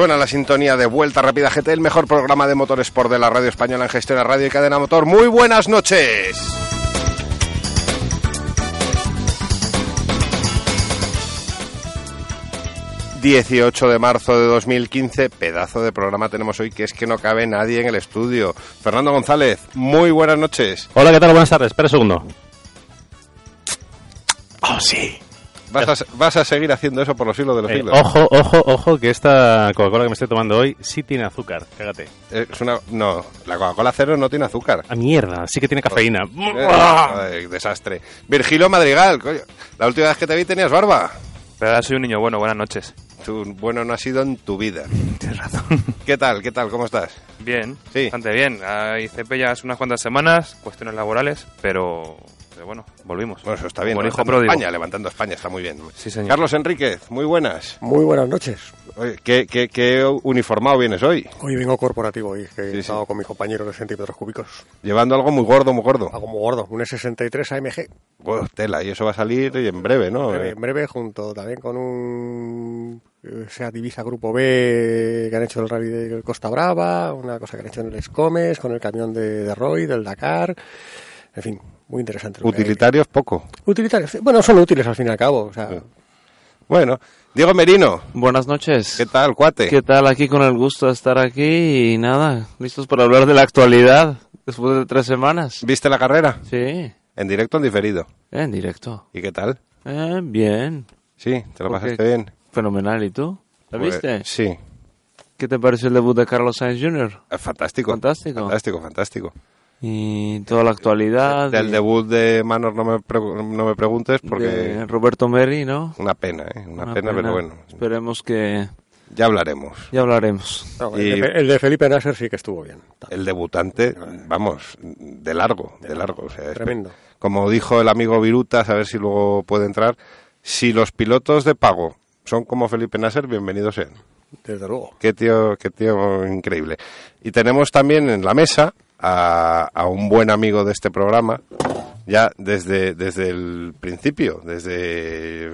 Suena la sintonía de Vuelta Rápida GT, el mejor programa de motorsport de la radio española en gestión de radio y cadena motor. Muy buenas noches. ...18 de marzo de 2015... ...pedazo de programa tenemos hoy... ...que es que no cabe nadie en el estudio... ...Fernando González, muy buenas noches... Hola, ¿qué tal? Buenas tardes, espera un segundo... ¡Oh, sí! Vas a, vas a seguir haciendo eso por los siglos de los Eh, siglos. ojo, ojo, ojo, que esta Coca-Cola que me estoy tomando hoy sí tiene azúcar, cágate. Eh, Es una, no, la Coca-Cola cero no tiene azúcar. ¡A mierda! Sí que tiene cafeína. Eh, ay, desastre. Virgilio Madrigal, coño. La última vez que te vi tenías barba. Pero ahora soy un niño bueno, buenas noches. Tú, bueno, no ha sido en tu vida. Tienes razón. ¿Qué tal? ¿Qué tal? ¿Cómo estás? Bien, Sí. bastante bien. CP ya hace unas cuantas semanas, cuestiones laborales, pero, pero bueno, volvimos. Bueno, eso está bien. Como hijo pródigo. España, levantando España, está muy bien. Sí, señor. Carlos Enríquez, muy buenas. Muy buenas noches. Oye, ¿qué, qué, qué uniformado vienes hoy? Hoy vengo corporativo hoy, que Sí, he sí. estado con mis compañeros de centímetros cúbicos. Llevando algo muy gordo, muy gordo. Hago muy gordo, un S63 AMG. Bueno, tela, y eso va a salir y en breve, ¿no? En breve, junto también con un eh, Seat Divisa Grupo B que han hecho el rally de Costa Brava, una cosa que han hecho en el Escomes, con el camión de, de Roy, del Dakar. En fin, muy interesante. Utilitarios, poco. Utilitarios. Bueno, son útiles al fin y al cabo. O sea, Sí. Bueno, Diego Merino, Buenas noches. ¿qué tal, cuate? ¿Qué tal? Aquí con el gusto de estar aquí y nada, listos para hablar de la actualidad después de tres semanas. ¿Viste la carrera? Sí, En directo o en diferido. en directo. ¿Y qué tal? Eh, bien, Sí, ¿te lo ¿Por pasaste bien? fenomenal. ¿Y tú? ¿La Pues, viste? Sí, ¿Qué te pareció el debut de Carlos Sainz Jr.? Eh, fantástico. Fantástico. Fantástico, fantástico. Y toda la actualidad. Del y debut de Manor no me, pregu- no me preguntes porque de Roberto Meri, ¿no? una pena, ¿eh? Una, pena, pero bueno, Esperemos que... ya hablaremos. Ya hablaremos. no, Y- el, de, el de Felipe Nasser sí que estuvo bien. El debutante, vamos, de largo, de largo. O sea, es- Tremendo. Como dijo el amigo Virutas, a ver si luego puede entrar, si los pilotos de pago son como Felipe Nasser, bienvenidos sean. Desde luego. Qué tío, qué tío increíble. Y tenemos también en la mesa a, a un buen amigo de este programa, ya desde, desde el principio, desde,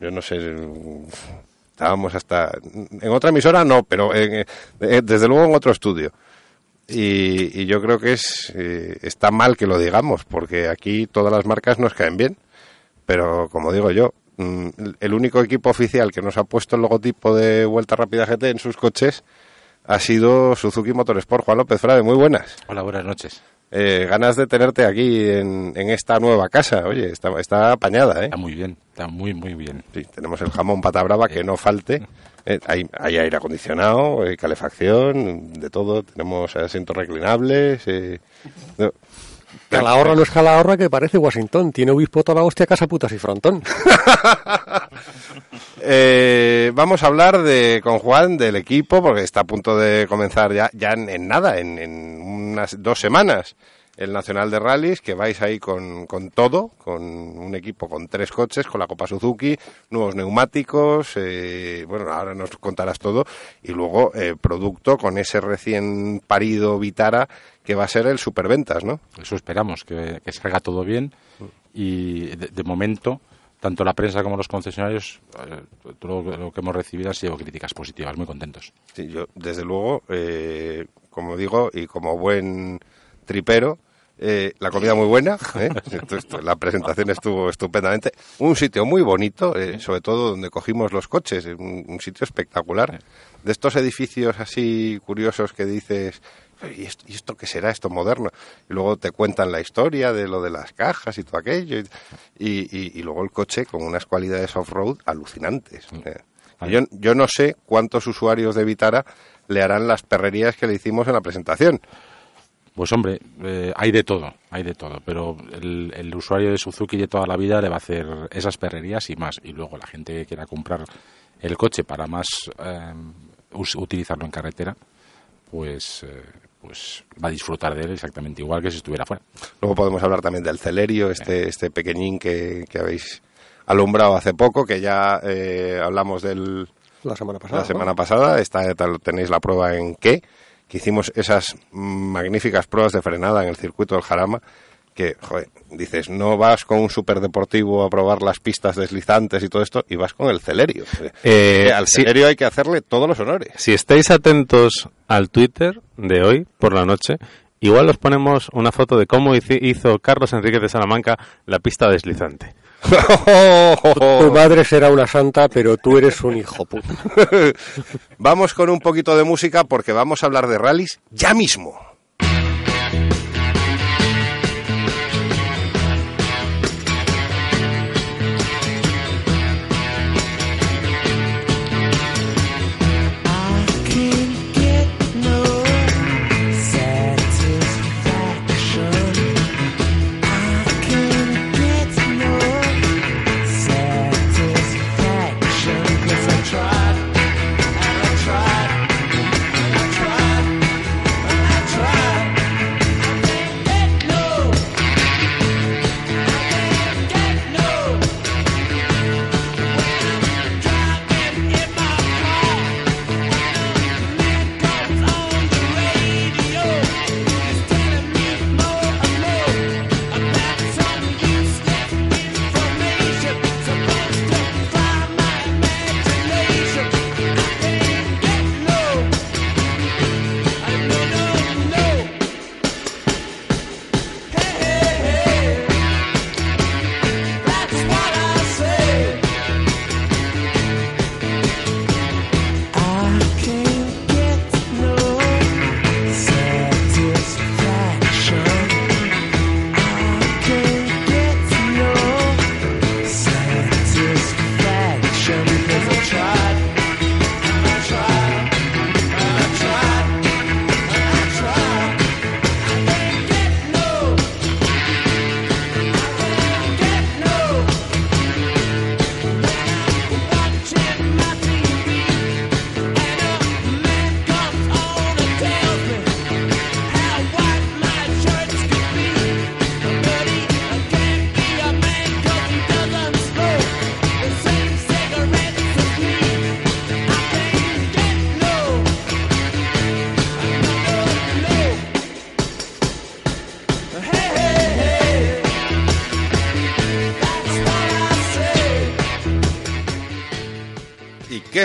yo no sé, estábamos hasta, en otra emisora no, pero en- eh, desde luego en otro estudio. Y, y yo creo que es eh, está mal que lo digamos, porque aquí todas las marcas nos caen bien. Pero como digo yo, mm, el único equipo oficial que nos ha puesto el logotipo de Vuelta Rápida GT en sus coches ha sido Suzuki Motorsport. Juan López Frade, muy buenas. Hola, buenas noches. Eh, ganas de tenerte aquí en, en esta nueva casa. Oye, está, está apañada, ¿eh? Está muy bien, está muy, muy bien. Sí, tenemos el jamón pata brava que no falte. Eh, hay, hay aire acondicionado, hay calefacción, de todo. Tenemos asientos reclinables. eh, no. Calahorra no es Calahorra que parece Washington. Tiene obispo toda la hostia, casa putas y frontón. Eh, vamos a hablar de con Juan del equipo porque está a punto de comenzar ya, ya en, en nada, en, en unas dos semanas, el Nacional de Rallys, que vais ahí con, con todo, con un equipo con tres coches, con la Copa Suzuki, nuevos neumáticos, eh, bueno, ahora nos contarás todo, y luego eh, producto con ese recién parido Vitara que va a ser el superventas, ¿no? Eso esperamos, que, que salga todo bien y de, de momento tanto la prensa como los concesionarios eh, todo lo, que hemos recibido han sido críticas positivas, muy contentos. Sí, yo, desde luego, eh, como digo, y como buen tripero, eh, la comida muy buena, ¿eh? La presentación estuvo estupendamente. Un sitio muy bonito, eh, sobre todo donde cogimos los coches, un, un sitio espectacular. De estos edificios así curiosos que dices, ¿y esto, y esto qué será, esto moderno? Y luego te cuentan la historia de lo de las cajas y todo aquello. Y, y- y luego el coche con unas cualidades off-road alucinantes. eh. Yo, yo no sé cuántos usuarios de Vitara le harán las perrerías que le hicimos en la presentación. Pues hombre, eh, hay de todo, hay de todo, pero el, el usuario de Suzuki de toda la vida le va a hacer esas perrerías y más. Y luego la gente que quiera comprar el coche para más eh, utilizarlo en carretera, pues, eh, pues va a disfrutar de él exactamente igual que si estuviera fuera. Luego podemos hablar también del Celerio, este, este pequeñín que, que habéis alumbrado hace poco, que ya eh, hablamos del La semana pasada. la semana pasada. Está, tal- tenéis la prueba en qué, que hicimos esas magníficas pruebas de frenada en el circuito del Jarama, que, joder, dices, no vas con un superdeportivo a probar las pistas deslizantes y todo esto, y vas con el Celerio. Eh, al sí. Celerio hay que hacerle todos los honores. Si estáis atentos al Twitter de hoy por la noche, igual os ponemos una foto de cómo hizo Carlos Enrique de Salamanca la pista deslizante. Tu madre será una santa, pero tú eres un hijo puta. Vamos con un poquito de música porque vamos a hablar de rallies ya mismo.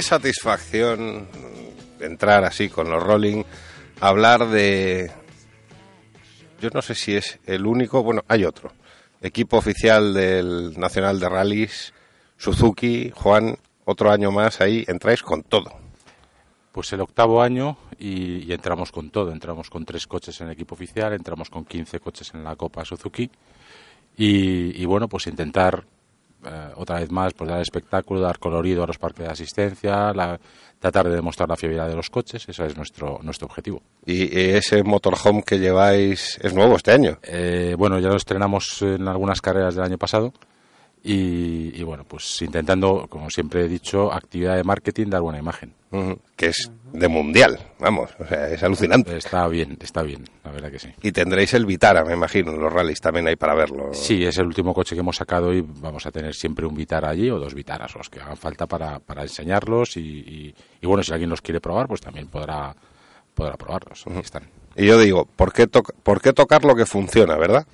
Satisfacción entrar así con los Rolling, hablar de... Yo no sé si es el único, bueno, hay otro. Equipo oficial del Nacional de Rallys, Suzuki, Juan, otro año más ahí, entráis con todo. Pues el octavo año y, entramos con todo. Entramos con tres coches en el equipo oficial, entramos con 15 coches en la Copa Suzuki. Y bueno, pues intentar eh, otra vez más pues dar espectáculo, dar colorido a los parques de asistencia, la- tratar de demostrar la fiabilidad de los coches. Ese es nuestro, nuestro objetivo. Y ese motorhome que lleváis es nuevo este año. Eh, bueno, ya lo estrenamos en algunas carreras del año pasado. Y, y bueno, pues intentando, como siempre he dicho, actividad de marketing, dar buena imagen. Que es de mundial, vamos, o sea, es alucinante. Está bien, está bien, la verdad que sí. Y tendréis el Vitara, me imagino, los rallies también hay para verlo. Sí, es el último coche que hemos sacado y vamos a tener siempre un Vitara allí o dos Vitaras, los que hagan falta para, para enseñarlos y, y- y bueno, si alguien los quiere probar, pues también podrá, podrá probarlos. Ahí están. Y yo digo, ¿por qué, ¿por qué tocar lo que funciona, verdad?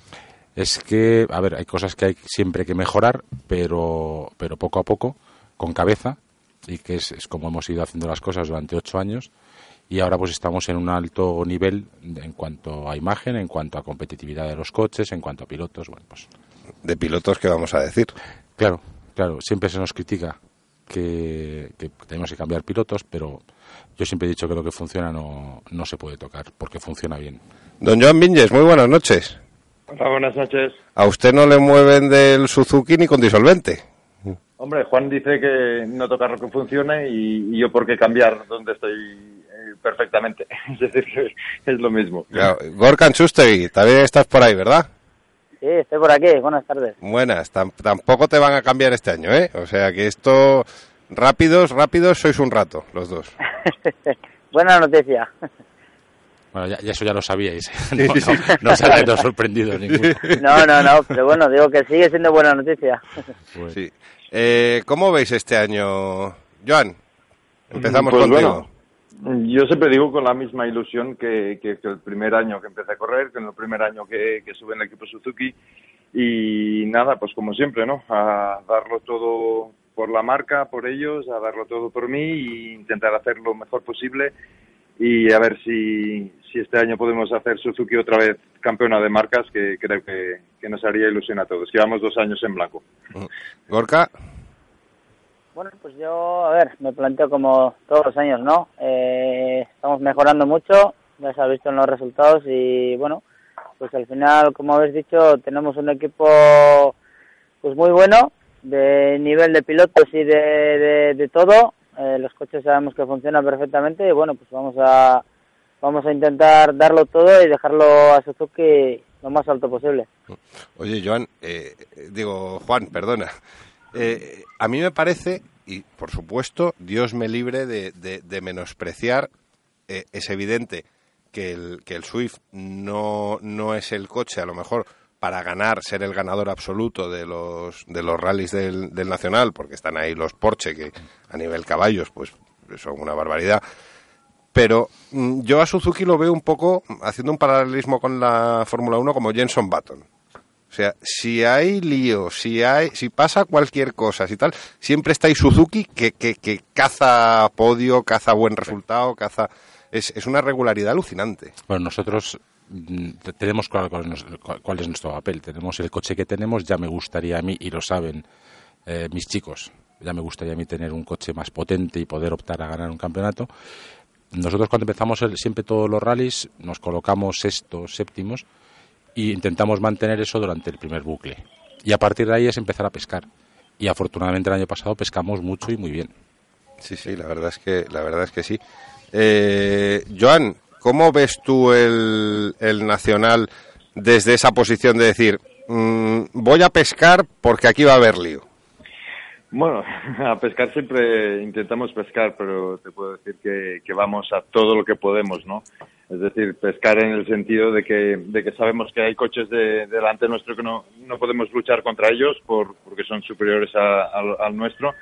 Es que, a ver, hay cosas que hay siempre que mejorar, pero, pero poco a poco, con cabeza, y que es, es como hemos ido haciendo las cosas durante ocho años, y ahora pues estamos en un alto nivel en cuanto a imagen, en cuanto a competitividad de los coches, en cuanto a pilotos, bueno, pues De pilotos, ¿qué vamos a decir? Claro, claro, siempre se nos critica que, que tenemos que cambiar pilotos, pero yo siempre he dicho que lo que funciona no, no se puede tocar, porque funciona bien. Don Joan Vinges, muy buenas noches. Hola, buenas noches. A usted no le mueven del Suzuki ni con disolvente. Hombre, Juan dice que no tocar lo que funcione y, y yo por qué cambiar donde estoy eh, perfectamente. Es decir, que es lo mismo. Claro, Gorkan Chustegui, también estás por ahí, ¿verdad? Sí, estoy por aquí. Buenas tardes. Buenas, tam- tampoco te van a cambiar este año, ¿eh? O sea que esto, rápidos, rápidos, sois un rato, los dos. Buena noticia. Bueno, ya, ya eso ya lo sabíais. No, no, no se ha sorprendido ninguno. No, no, no, pero bueno, digo que sigue siendo buena noticia. Pues, Sí. Eh, ¿Cómo veis este año, Joan? Empezamos Pues contigo. bueno, Yo siempre digo con la misma ilusión que, que, que el primer año que empecé a correr, que en el primer año que, que sube en el equipo Suzuki. Y nada, pues como siempre, ¿no? A darlo todo por la marca, por ellos, a darlo todo por mí e intentar hacer lo mejor posible y a ver si, si este año podemos hacer Suzuki otra vez campeona de marcas, que creo que, que nos haría ilusión a todos. Llevamos dos años en blanco. Gorka, Bueno, pues yo, a ver, me planteo como todos los años, ¿no? Eh, estamos mejorando mucho, ya se ha visto en los resultados y bueno, pues al final, como habéis dicho, tenemos un equipo pues muy bueno, de nivel de pilotos y de, de, de todo. Eh, los coches sabemos que funcionan perfectamente y bueno, pues vamos a vamos a intentar darlo todo y dejarlo a Suzuki lo más alto posible. Oye, Joan, eh, digo, Juan, perdona. Eh, a mí me parece, y por supuesto, Dios me libre de, de- de menospreciar, eh, es evidente que el, que el Swift no, no es el coche, a lo mejor, para ganar, ser el ganador absoluto de los, de los rallies del, del Nacional, porque están ahí los Porsche, que a nivel caballos, pues son una barbaridad. Pero mm, yo a Suzuki lo veo un poco, haciendo un paralelismo con la Fórmula 1, como Jenson Button. O sea, si hay lío, si hay, si pasa cualquier cosa, si tal, siempre está ahí Suzuki que, que, que caza podio, caza buen resultado, caza... Es, es una regularidad alucinante. Bueno, nosotros tenemos claro cuál es, nuestro- papel. Tenemos el coche que tenemos, ya me gustaría a mí, y lo saben eh, mis chicos, ya me gustaría a mí tener un coche más potente y poder optar a ganar un campeonato. Nosotros cuando empezamos el- siempre todos los rallies nos colocamos sextos, séptimos y intentamos mantener eso durante el primer bucle. Y a partir de ahí es empezar a pescar. Y afortunadamente el año pasado pescamos mucho y muy bien. Sí, sí, la verdad es que, la verdad es que sí. Eh, Joan, ¿cómo ves tú el, el Nacional desde esa posición de decir, mm, voy a pescar porque aquí va a haber lío? Bueno, a pescar siempre intentamos pescar, pero te puedo decir que, vamos a todo lo que podemos, ¿no? Es decir, pescar en el sentido de que, de que sabemos que hay coches de, delante nuestro que no, no podemos luchar contra ellos por, porque son superiores a- al nuestro.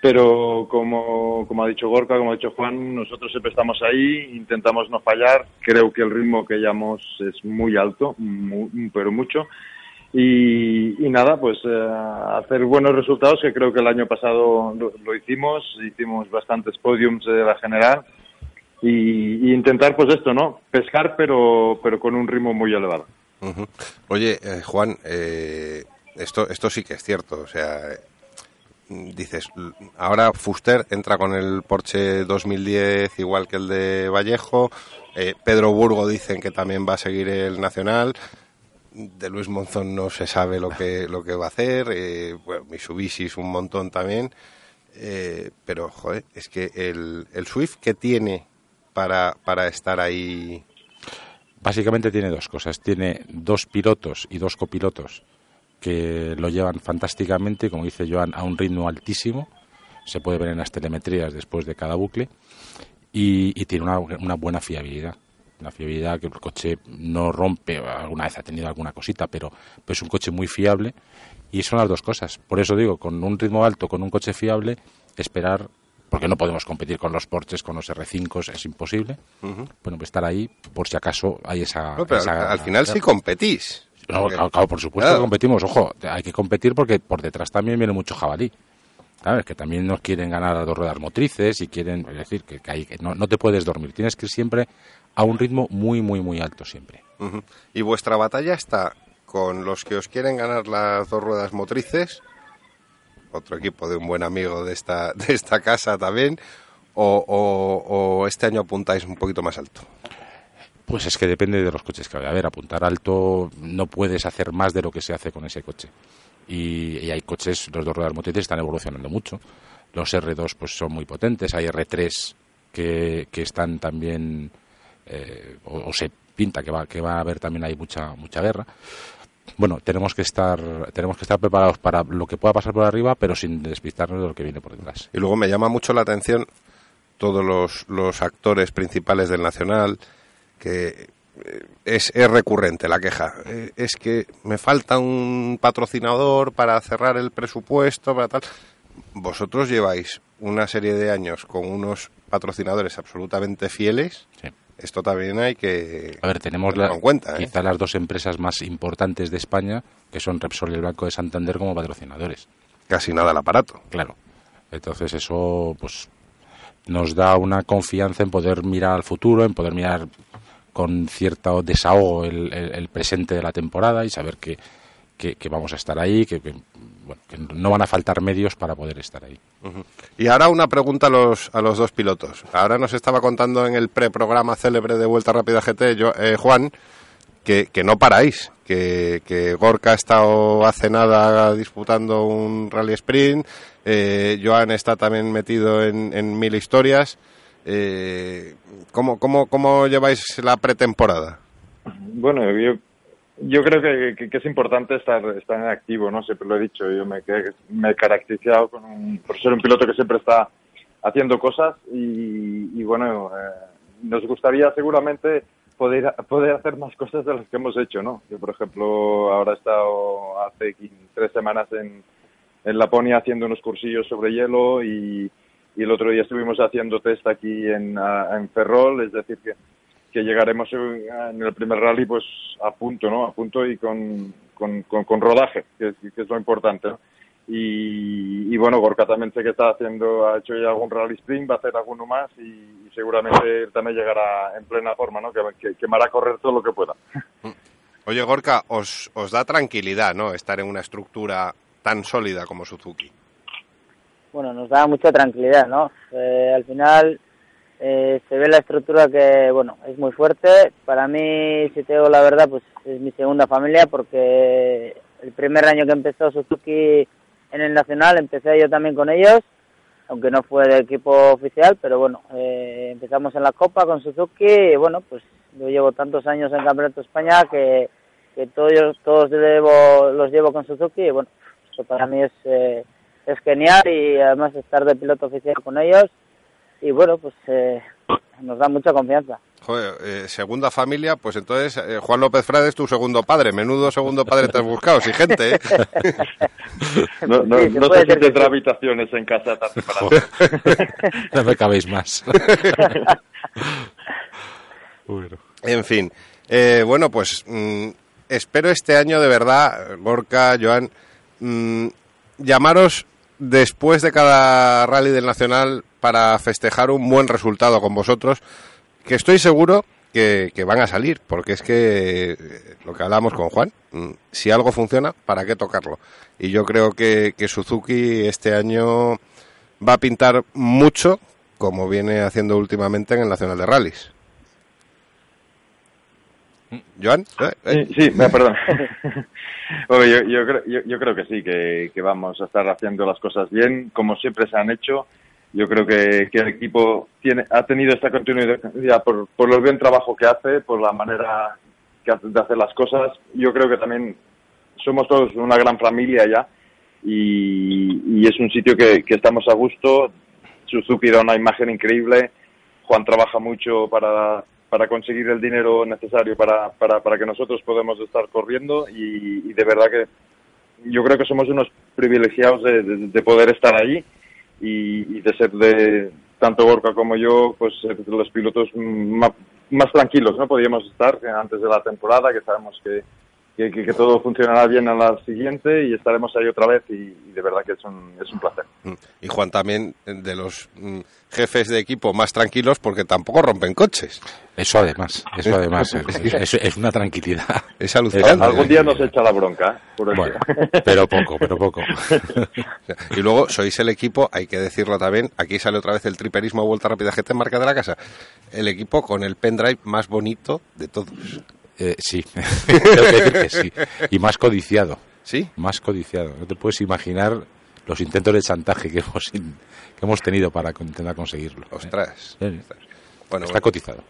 Pero como, como ha dicho Gorka, como ha dicho Juan, nosotros siempre estamos ahí, intentamos no fallar. Creo que el ritmo que llevamos es muy alto, mu- pero mucho. Y, nada, pues eh, hacer buenos resultados, que creo que el año pasado lo, hicimos, hicimos bastantes podiums de la general. Y, intentar, pues esto, ¿no? Pescar, pero, pero con un ritmo muy elevado. Oye, eh, Juan, eh, esto, esto sí que es cierto. O sea, dices, ahora Fuster entra con el Porsche 2010 igual que el de Vallejo. eh, Pedro Burgo dicen que también va a seguir el Nacional. De Luis Monzón no se sabe lo que, lo que va a hacer. Eh, bueno, un montón también. Eh, pero, joder, es que el, el Swift que tiene para, para estar ahí. Básicamente tiene dos cosas. Tiene dos pilotos y dos copilotos que lo llevan fantásticamente, como dice Joan, a un ritmo altísimo. Se puede ver en las telemetrías después de cada bucle. Y, y tiene una, una buena fiabilidad. Una fiabilidad que el coche no rompe, alguna vez ha tenido alguna cosita, pero, pero es un coche muy fiable. Y son las dos cosas. Por eso digo, con un ritmo alto, con un coche fiable, esperar, porque no podemos competir con los Porsches, con los R5, es imposible. Bueno, pues estar ahí por si acaso hay esa... No, pero esa- al, al final sí competís. No, claro, claro, por supuesto Claro. que competimos. Ojo, hay que competir porque por detrás también viene mucho jabalí. ¿Sabes? Que también nos quieren ganar a dos ruedas motrices y quieren... Es decir, que, que hay- que no, no te puedes dormir. Tienes que ir siempre a un ritmo muy, muy, muy alto siempre. Y vuestra batalla está con los que os quieren ganar las dos ruedas motrices, otro equipo de un buen amigo de esta, de esta casa también, o, o- o este año apuntáis un poquito más alto. Pues es que depende de los coches que vaya a ver. Apuntar alto no puedes hacer más de lo que se hace con ese coche. Y, y hay coches, los dos ruedas motrices están evolucionando mucho. Los R2 pues son muy potentes. Hay R3 que, que están también eh, o, se pinta que va que va a haber también hay mucha mucha guerra. Bueno, tenemos que estar tenemos que estar preparados para lo que pueda pasar por arriba, pero sin despistarnos de lo que viene por detrás. Y luego me llama mucho la atención todos los actores principales del Nacional, que eh, es, es recurrente la queja. Eh, Es que me falta un patrocinador para cerrar el presupuesto, para tal. vosotros lleváis una serie de años con unos patrocinadores absolutamente fieles. Sí. Esto también hay que A ver, tenemos tenerlo la- en cuenta. ¿eh? quizá las dos empresas más importantes de España, que son Repsol y el Banco de Santander como patrocinadores. Casi nada el aparato. Claro. Entonces eso pues nos da una confianza en poder mirar al futuro, en poder mirar con cierto desahogo el, el- presente de la temporada y saber que, que- vamos a estar ahí, que, que, bueno, que no van a faltar medios para poder estar ahí. Y ahora una pregunta a los, a los dos pilotos. Ahora nos estaba contando en el preprograma célebre de Vuelta Rápida GT, yo, eh, Juan, que, que no paráis, que, que Gorka ha estado hace nada disputando un rally sprint, eh, Joan está también metido en, en mil historias. Eh, ¿cómo, cómo, ¿Cómo lleváis la pretemporada? Bueno, yo, yo creo que, es importante estar, estar en activo, ¿no? Siempre lo he dicho, yo me, me he caracterizado con un- por ser un piloto que siempre está haciendo cosas y, y bueno, eh, nos gustaría seguramente poder, poder hacer más cosas de las que hemos hecho, ¿no? Yo, por ejemplo, ahora he estado hace tres semanas en, en Laponia haciendo unos cursillos sobre hielo y, y el otro día estuvimos haciendo test aquí en, en Ferrol, es decir, que, que llegaremos en el primer rally pues a punto, ¿no? A punto y con, con, con, con rodaje, que, es- lo importante. Y, bueno, Gorka también sé que está haciendo, ha hecho ya algún rally sprint, va a hacer alguno más y, seguramente él también llegará en plena forma, ¿no? Que, que, que correr todo lo que pueda. Oye, Gorka, os, os da tranquilidad, ¿no? Estar en una estructura tan sólida como Suzuki. Bueno, nos da mucha tranquilidad, ¿no? Eh, al final eh, se ve la estructura que, bueno, es muy fuerte. Para mí, si te digo la verdad, pues es mi segunda familia porque el primer año que empezó Suzuki en el Nacional empecé yo también con ellos, aunque no fue de equipo oficial, pero bueno, eh, empezamos en la Copa con Suzuki y bueno, pues yo llevo tantos años en Campeonato de España que, que todos, todos llevo, los llevo con Suzuki y bueno, eso para mí es... Eh, es genial y además estar de piloto oficial con ellos y bueno pues eh, nos da mucha confianza Joder, eh, segunda familia, pues entonces eh, Juan López Frade es tu segundo padre. Menudo segundo padre te has buscado, sí, gente, ¿eh? No, no, Sí, no sé si tendrá sí. habitaciones en casa tan separadas. No me cabéis más. En fin, eh, bueno, pues mm, espero este año de verdad, Gorka, Joan, mm, llamaros después de cada rally del Nacional para festejar un buen resultado con vosotros, que estoy seguro que, van a salir, porque es que eh, lo que hablamos con Juan, mm, si algo funciona, ¿para qué tocarlo? Y yo creo que, que Suzuki este año va a pintar mucho, como viene haciendo últimamente en el Nacional de Rallys. Joan, ¿eh? Eh, Sí, no, perdón. Oye, yo, yo, creo, yo, yo creo que sí, que, que vamos a estar haciendo las cosas bien, como siempre se han hecho. Yo creo que, que el equipo tiene, ha tenido esta continuidad por, por el buen trabajo que hace, por la manera que hace de hacer las cosas. Yo creo que también somos todos una gran familia ya y, y es un sitio que, que estamos a gusto. Suzuki da una imagen increíble. Juan trabaja mucho para, para conseguir el dinero necesario para, para, para que nosotros podamos estar corriendo y, de verdad que yo creo que somos unos privilegiados de, de- de poder estar ahí y, de ser de tanto Gorka como yo, pues los pilotos más, más tranquilos, ¿no? Podíamos estar antes de la temporada, que sabemos que, que, que- que todo funcionará bien a la siguiente y estaremos ahí otra vez y, y de verdad que es un, es un placer. Mm. Y Juan también eh, de los mm, jefes de equipo más tranquilos porque tampoco rompen coches. Eso además, eso además es, es- es una tranquilidad. Es alucinante. Algún día nos echa la bronca, por el Bueno, día. pero poco, pero poco. Y luego sois el equipo, hay que decirlo también, aquí sale otra vez el triperismo Vuelta Rápida GT marca de la casa, el equipo con el pendrive más bonito de todos. Eh, sí, tengo que decir que sí. Y más codiciado, ¿Sí? más codiciado. No te puedes imaginar los intentos de chantaje que hemos, que hemos tenido para intentar conseguirlo. ¿eh? Ostras. Bueno, Está bueno, cotizado.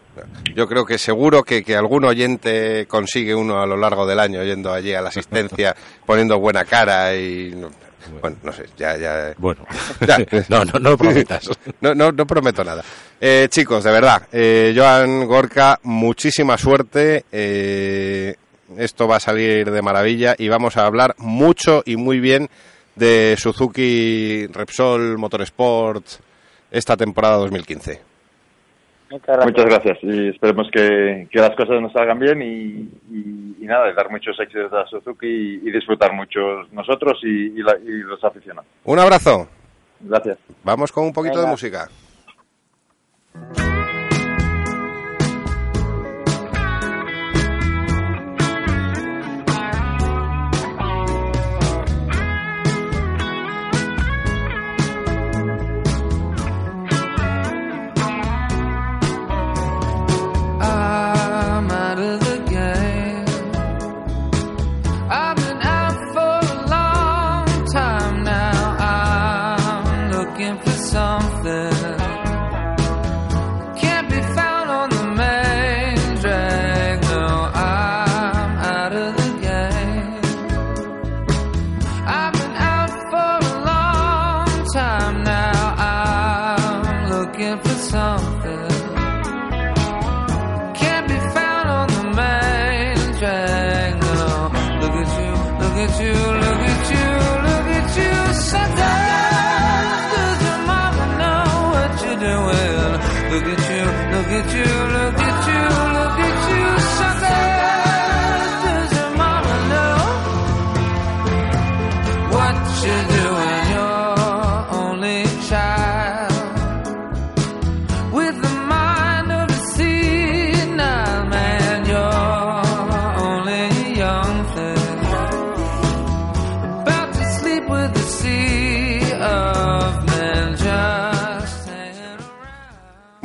yo creo que seguro que, que algún oyente consigue uno a lo largo del año yendo allí a la asistencia, poniendo buena cara y... no- bueno, no sé, ya, ya... Bueno, Ya. no, no, no prometas. No, no, no prometo nada. Eh, chicos, de verdad, eh, Joan Gorka, muchísima suerte. eh, esto va a salir de maravilla y vamos a hablar mucho y muy bien de Suzuki Repsol Motorsport esta temporada 2015. Muchas gracias. Muchas gracias y esperemos que, que las cosas nos salgan bien y, y- y nada, y dar muchos éxitos a Suzuki y, y disfrutar mucho nosotros y, y la- y los aficionados. Un abrazo. Gracias. Vamos con un poquito de música.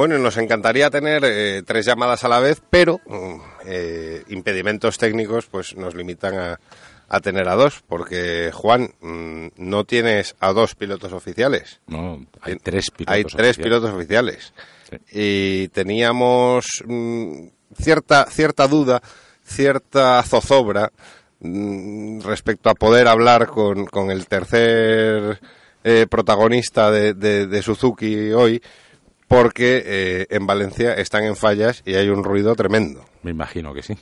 Bueno, nos encantaría tener eh, tres llamadas a la vez, pero mm, eh, impedimentos técnicos pues nos limitan a, a tener a dos, porque Juan, mm, no tienes a dos pilotos oficiales. No, hay tres pilotos. Hay tres oficiales. pilotos oficiales. Sí. Y teníamos mm, cierta, cierta duda, cierta zozobra respecto a poder hablar con, con el tercer eh, protagonista de, de- de Suzuki hoy, porque eh, en Valencia están en fallas y hay un ruido tremendo. Me imagino que sí.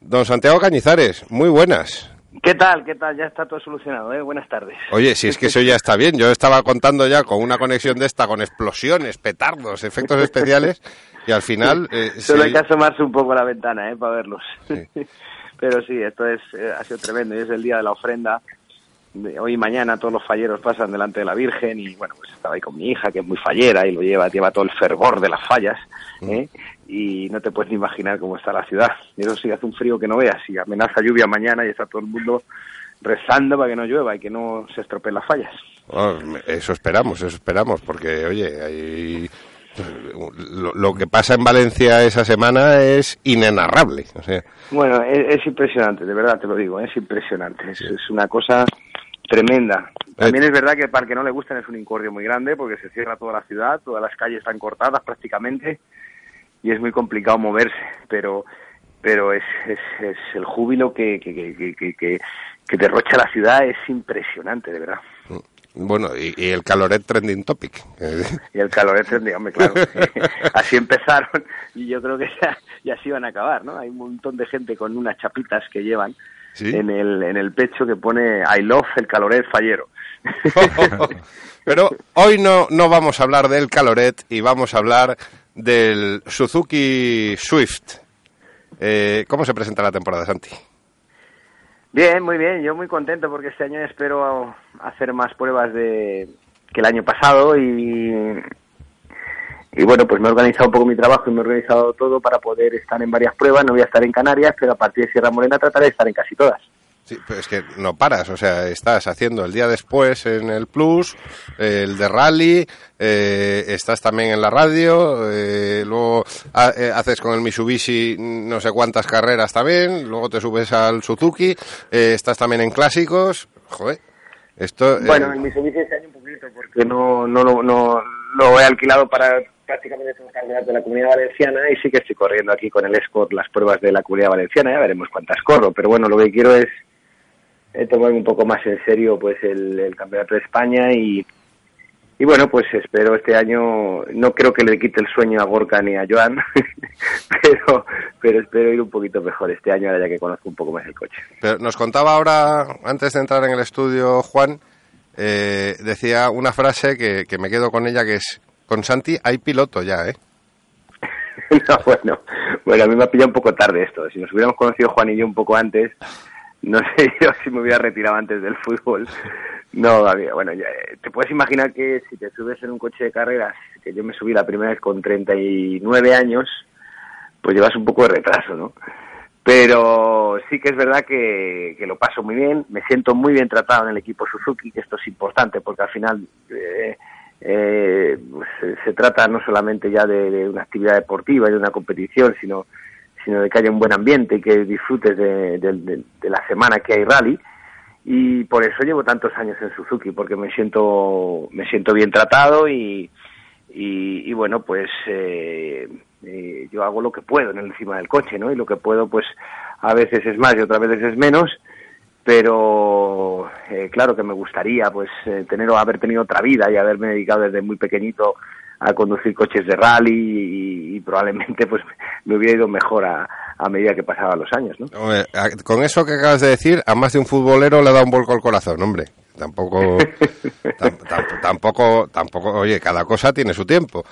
Don Santiago Cañizares, muy buenas. ¿Qué tal? ¿Qué tal? Ya está todo solucionado, ¿eh? Buenas tardes. Oye, si es que eso ya está bien. Yo estaba contando ya con una conexión de esta, con explosiones, petardos, efectos especiales, y al final... eh, Solo se- hay que asomarse un poco a la ventana, ¿eh? Para verlos. Sí. Pero sí, esto es, eh, ha sido tremendo. y Es el día de la ofrenda. De Hoy y mañana todos los falleros pasan delante de la Virgen y bueno, pues estaba ahí con mi hija que es muy fallera y lo lleva, lleva todo el fervor de las fallas, ¿eh? Y no te puedes ni imaginar cómo está la ciudad. Y eso sí, hace un frío que no veas y amenaza lluvia mañana y está todo el mundo rezando para que no llueva y que no se estropeen las fallas. Oh, eso esperamos, eso esperamos, porque, oye, hay... Lo, lo que pasa en Valencia esa semana es inenarrable. O sea, Bueno, es, es impresionante, de verdad te lo digo, es impresionante. Es, es una cosa tremenda. También es verdad que para el que no le gustan es un incordio muy grande porque se cierra toda la ciudad, todas las calles están cortadas prácticamente y es muy complicado moverse, pero pero es, es, es el júbilo que, que, que, derrocha la ciudad es impresionante, de verdad. bueno, y, y el caloret trending topic. Y el calor es hombre, claro. así empezaron y yo creo que ya, ya así van a acabar, ¿no? Hay un montón de gente con unas chapitas que llevan Sí. en, el, en el pecho que pone I love el caloret fallero. Pero hoy no, no vamos a hablar del caloret y vamos a hablar del Suzuki Swift. Eh, ¿Cómo se presenta la temporada, Santi? Bien, muy bien, yo muy contento porque este año espero hacer más pruebas de que el año pasado y y bueno, pues me he organizado un poco mi trabajo y me he organizado todo para poder estar en varias pruebas. No voy a estar en Canarias, pero a partir de Sierra Morena trataré de estar en casi todas. Sí, pero es que no paras, o sea, estás haciendo el día después en el Plus, eh, el de Rally, eh, estás también en la radio, eh, luego ha- eh, haces con el Mitsubishi no sé cuántas carreras también, luego te subes al Suzuki, estás también en clásicos, joder, esto... Bueno, el Mitsubishi este año un poquito porque no, no, lo- no lo he alquilado para prácticamente todos los campeonatos de la Comunidad Valenciana y sí que estoy corriendo aquí con el Escort las pruebas de la Comunidad Valenciana, ya veremos cuántas corro, pero bueno, lo que quiero es eh, tomarme un poco más en serio pues el, el Campeonato de España y, y bueno, pues espero este año, no creo que le quite el sueño a Gorka ni a Joan, pero, pero espero ir un poquito mejor este año ahora ya que conozco un poco más el coche. Pero nos contaba ahora, antes de entrar en el estudio, Juan, eh, decía una frase que, que me quedo con ella que es, con Santi hay piloto ya, ¿eh? no, bueno, bueno, a mí me ha pillado un poco tarde esto. Si nos hubiéramos conocido Juan y yo un poco antes, no sé yo si me hubiera retirado antes del fútbol. No, bueno, eh, te puedes imaginar que si te subes en un coche de carreras, que yo me subí la primera vez con 39 años, pues llevas un poco de retraso, ¿no? Pero sí que es verdad que, que lo paso muy bien, me siento muy bien tratado en el equipo Suzuki, que esto es importante porque al final eh, eh, se, se trata no solamente ya de, una actividad deportiva y de una competición, sino, sino de que haya un buen ambiente y que disfrutes de, la semana que hay rally. Y por eso llevo tantos años en Suzuki, porque me siento, me siento bien tratado y, y, y bueno, pues eh, eh, yo hago lo que puedo en encima del coche, ¿no? Y lo que puedo, pues a veces es más y otras veces es menos, pero eh, claro que me gustaría, pues eh, tener o haber tenido otra vida y haberme dedicado desde muy pequeñito a conducir coches de rally y, y probablemente pues me hubiera ido mejor a, a medida que pasaban los años, ¿no? Hombre, con eso que acabas de decir, a más de un futbolero le da un vuelco al corazón, hombre. Tampoco, tam- tam- tampoco, tampoco, oye, cada cosa tiene su tiempo.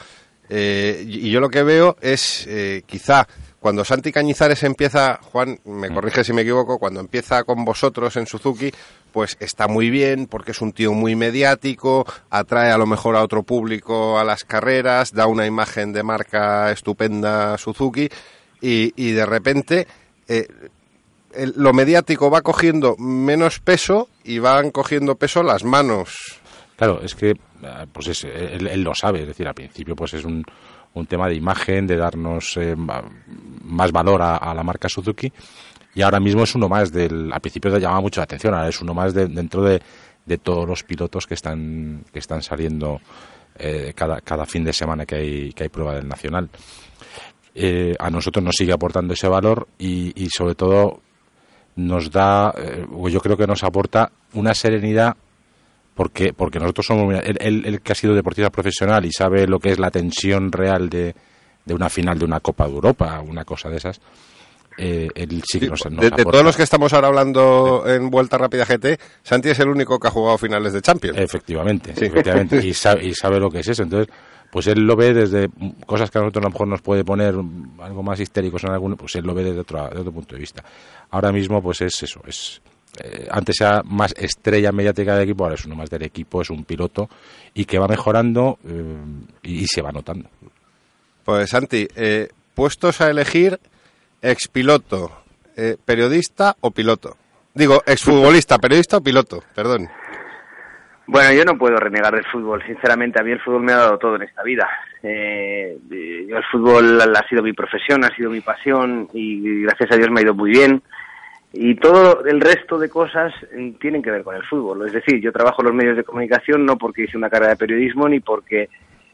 Eh, y y yo lo que veo es, eh, quizá, cuando Santi Cañizares empieza, Juan, me corrige si me equivoco, cuando empieza con vosotros en Suzuki, pues está muy bien, porque es un tío muy mediático, atrae a lo mejor a otro público a las carreras, da una imagen de marca estupenda a Suzuki, y, y de repente eh, el- lo mediático va cogiendo menos peso y van cogiendo peso las manos. Claro, es que eh, pues es, él, él lo sabe, es decir, al principio pues es un, un tema de imagen, de darnos eh, más valor a, la marca Suzuki y ahora mismo es uno más del, al principio te llamaba mucho la atención, ahora es uno más de- dentro de, de todos los pilotos que están, que están saliendo eh, cada, cada fin de semana que hay, que hay prueba del Nacional. Eh, a nosotros nos sigue aportando ese valor y, sobre todo nos da, eh, o yo creo que nos aporta una serenidad porque porque nosotros somos él, él- él que ha sido deportista profesional y sabe lo que es la tensión real de, de una final de una Copa de Europa una cosa de esas eh, él sí que nos, nos De, todos los que estamos ahora hablando en Vuelta Rápida GT, Santi es el único que ha jugado finales de Champions. efectivamente efectivamente y sabe, y sabe lo que es eso. Entonces pues él lo ve desde cosas que a nosotros a lo mejor nos puede poner algo más histéricos en algún pues él lo ve desde otro, de otro punto de vista. Ahora mismo pues es eso es eh, antes era más estrella mediática del equipo ahora es uno más del equipo es un piloto y que va mejorando eh, y, y se va notando Pues Santi, eh, puestos a elegir expiloto, eh, periodista o piloto. Digo, exfutbolista, periodista o piloto, perdón. Bueno, yo no puedo renegar del fútbol. Sinceramente, a mí el fútbol me ha dado todo en esta vida. Eh, eh, yo el fútbol ha sido mi profesión, ha sido mi pasión y gracias a Dios me ha ido muy bien. Y todo el resto de cosas eh, tienen que ver con el fútbol. Es decir, yo trabajo en los medios de comunicación no porque hice una carrera de periodismo ni porque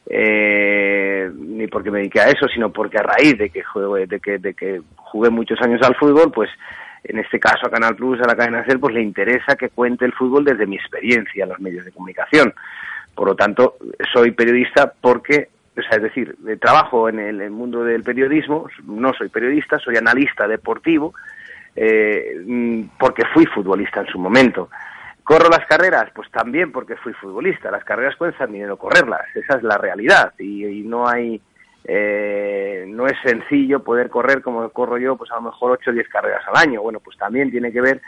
eh, ni porque me dediqué a eso, sino porque a raíz de que jugué, de que, de que jugué muchos años al fútbol, pues en este caso a Canal Plus, a la cadena SER, pues le interesa que cuente el fútbol desde mi experiencia en los medios de comunicación. Por lo tanto, soy periodista porque, o sea, es decir, eh, trabajo en el mundo del periodismo, no soy periodista, soy analista deportivo, eh, mm, porque fui futbolista en su momento. ¿Corro las carreras? Pues también porque fui futbolista. Las carreras cuestan dinero correrlas, esa es la realidad. Y, y no hay, eh, no es sencillo poder correr como corro yo, pues a lo mejor 8 o 10 carreras al año. Bueno, pues también tiene que ver